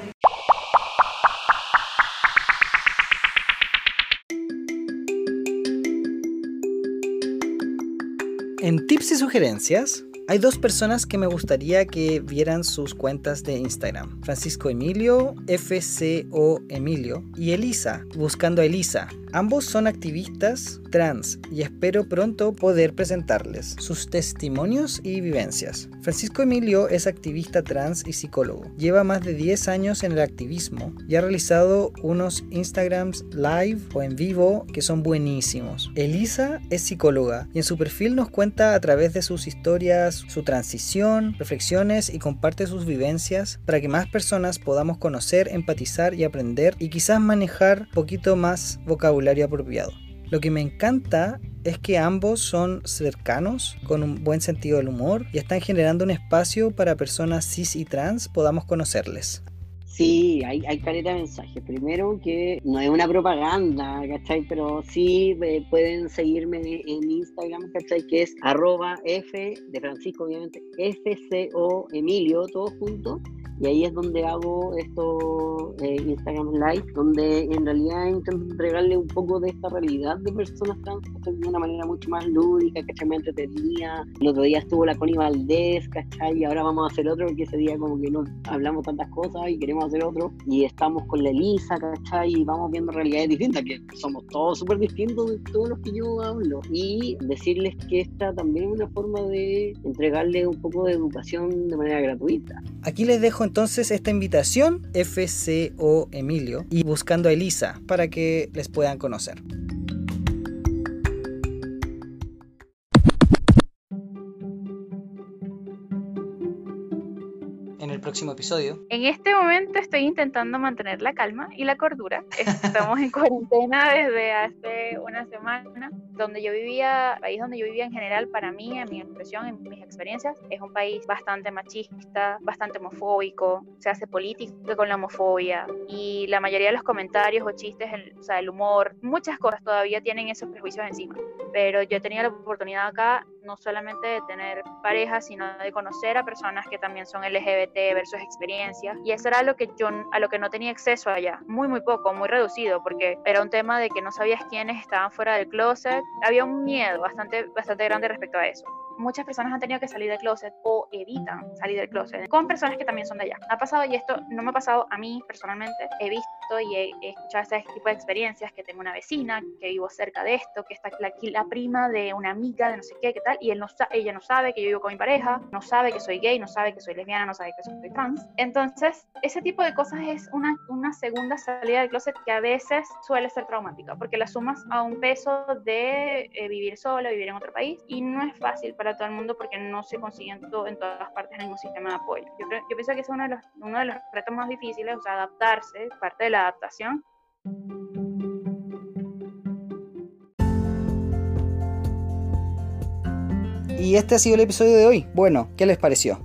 En tips y sugerencias, hay dos personas que me gustaría que vieran sus cuentas de Instagram. Francisco Emilio, FCO Emilio, y Elisa, buscando a Elisa. Ambos son activistas trans y espero pronto poder presentarles sus testimonios y vivencias. Francisco Emilio es activista trans y psicólogo. Lleva más de 10 años en el activismo y ha realizado unos Instagrams live o en vivo que son buenísimos. Elisa es psicóloga y en su perfil nos cuenta a través de sus historias su transición, reflexiones y comparte sus vivencias para que más personas podamos conocer, empatizar y aprender y quizás manejar poquito más vocabulario apropiado. Lo que me encanta es que ambos son cercanos, con un buen sentido del humor y están generando un espacio para personas cis y trans podamos conocerles. Sí, hay, hay caleta de mensajes. Primero que no es una propaganda, ¿cachai? Pero sí eh, pueden seguirme en Instagram, ¿cachai? Que es arroba F de Francisco, obviamente, FCO Emilio, todo junto y ahí es donde hago estos eh, Instagram Live, donde en realidad intento entregarle un poco de esta realidad de personas trans de una manera mucho más lúdica, ¿cachai? Me entretenía. El otro día estuvo la Connie Valdés, ¿cachai? Y ahora vamos a hacer otro, porque ese día como que no hablamos tantas cosas y queremos hacer otro. Y estamos con la Elisa, ¿cachai? Y vamos viendo realidades distintas, que somos todos súper distintos de todos los que yo hablo. Y decirles que esta también es una forma de entregarle un poco de educación de manera gratuita. Aquí les dejo entonces esta invitación FCO Emilio y buscando a Elisa para que les puedan conocer. En el próximo episodio. En este momento estoy intentando mantener la calma y la cordura. Estamos en cuarentena desde hace una semana donde yo vivía, el país donde yo vivía en general, para mí, en mi impresión, en mis experiencias, es un país bastante machista, bastante homofóbico, se hace política con la homofobia y la mayoría de los comentarios o chistes, el, o sea, el humor, muchas cosas todavía tienen esos prejuicios encima. Pero yo he tenido la oportunidad acá no solamente de tener parejas, sino de conocer a personas que también son LGBT versus experiencias. Y eso era lo que yo, a lo que no tenía acceso allá. Muy, muy poco, muy reducido, porque era un tema de que no sabías quiénes estaban fuera del closet. Había un miedo bastante, bastante grande respecto a eso muchas personas han tenido que salir del closet o evitan salir del closet con personas que también son de allá. Ha pasado, y esto no me ha pasado a mí personalmente, he visto y he, escuchado este tipo de experiencias, que tengo una vecina, que vivo cerca de esto, que está aquí la prima de una amiga de no sé qué, qué tal, y ella no sabe que yo vivo con mi pareja, no sabe que soy gay, no sabe que soy lesbiana, no sabe que soy trans. Entonces, ese tipo de cosas es una, una segunda salida del closet que a veces suele ser traumática, porque la sumas a un peso de eh, vivir solo, vivir en otro país, y no es fácil para todo el mundo porque no se consigue en, en todas partes en sistema de apoyo. Yo, pienso que es uno de, los, uno de los retos más difíciles, o sea, adaptarse, parte de la adaptación. Y este ha sido el episodio de hoy. Bueno, ¿qué les pareció?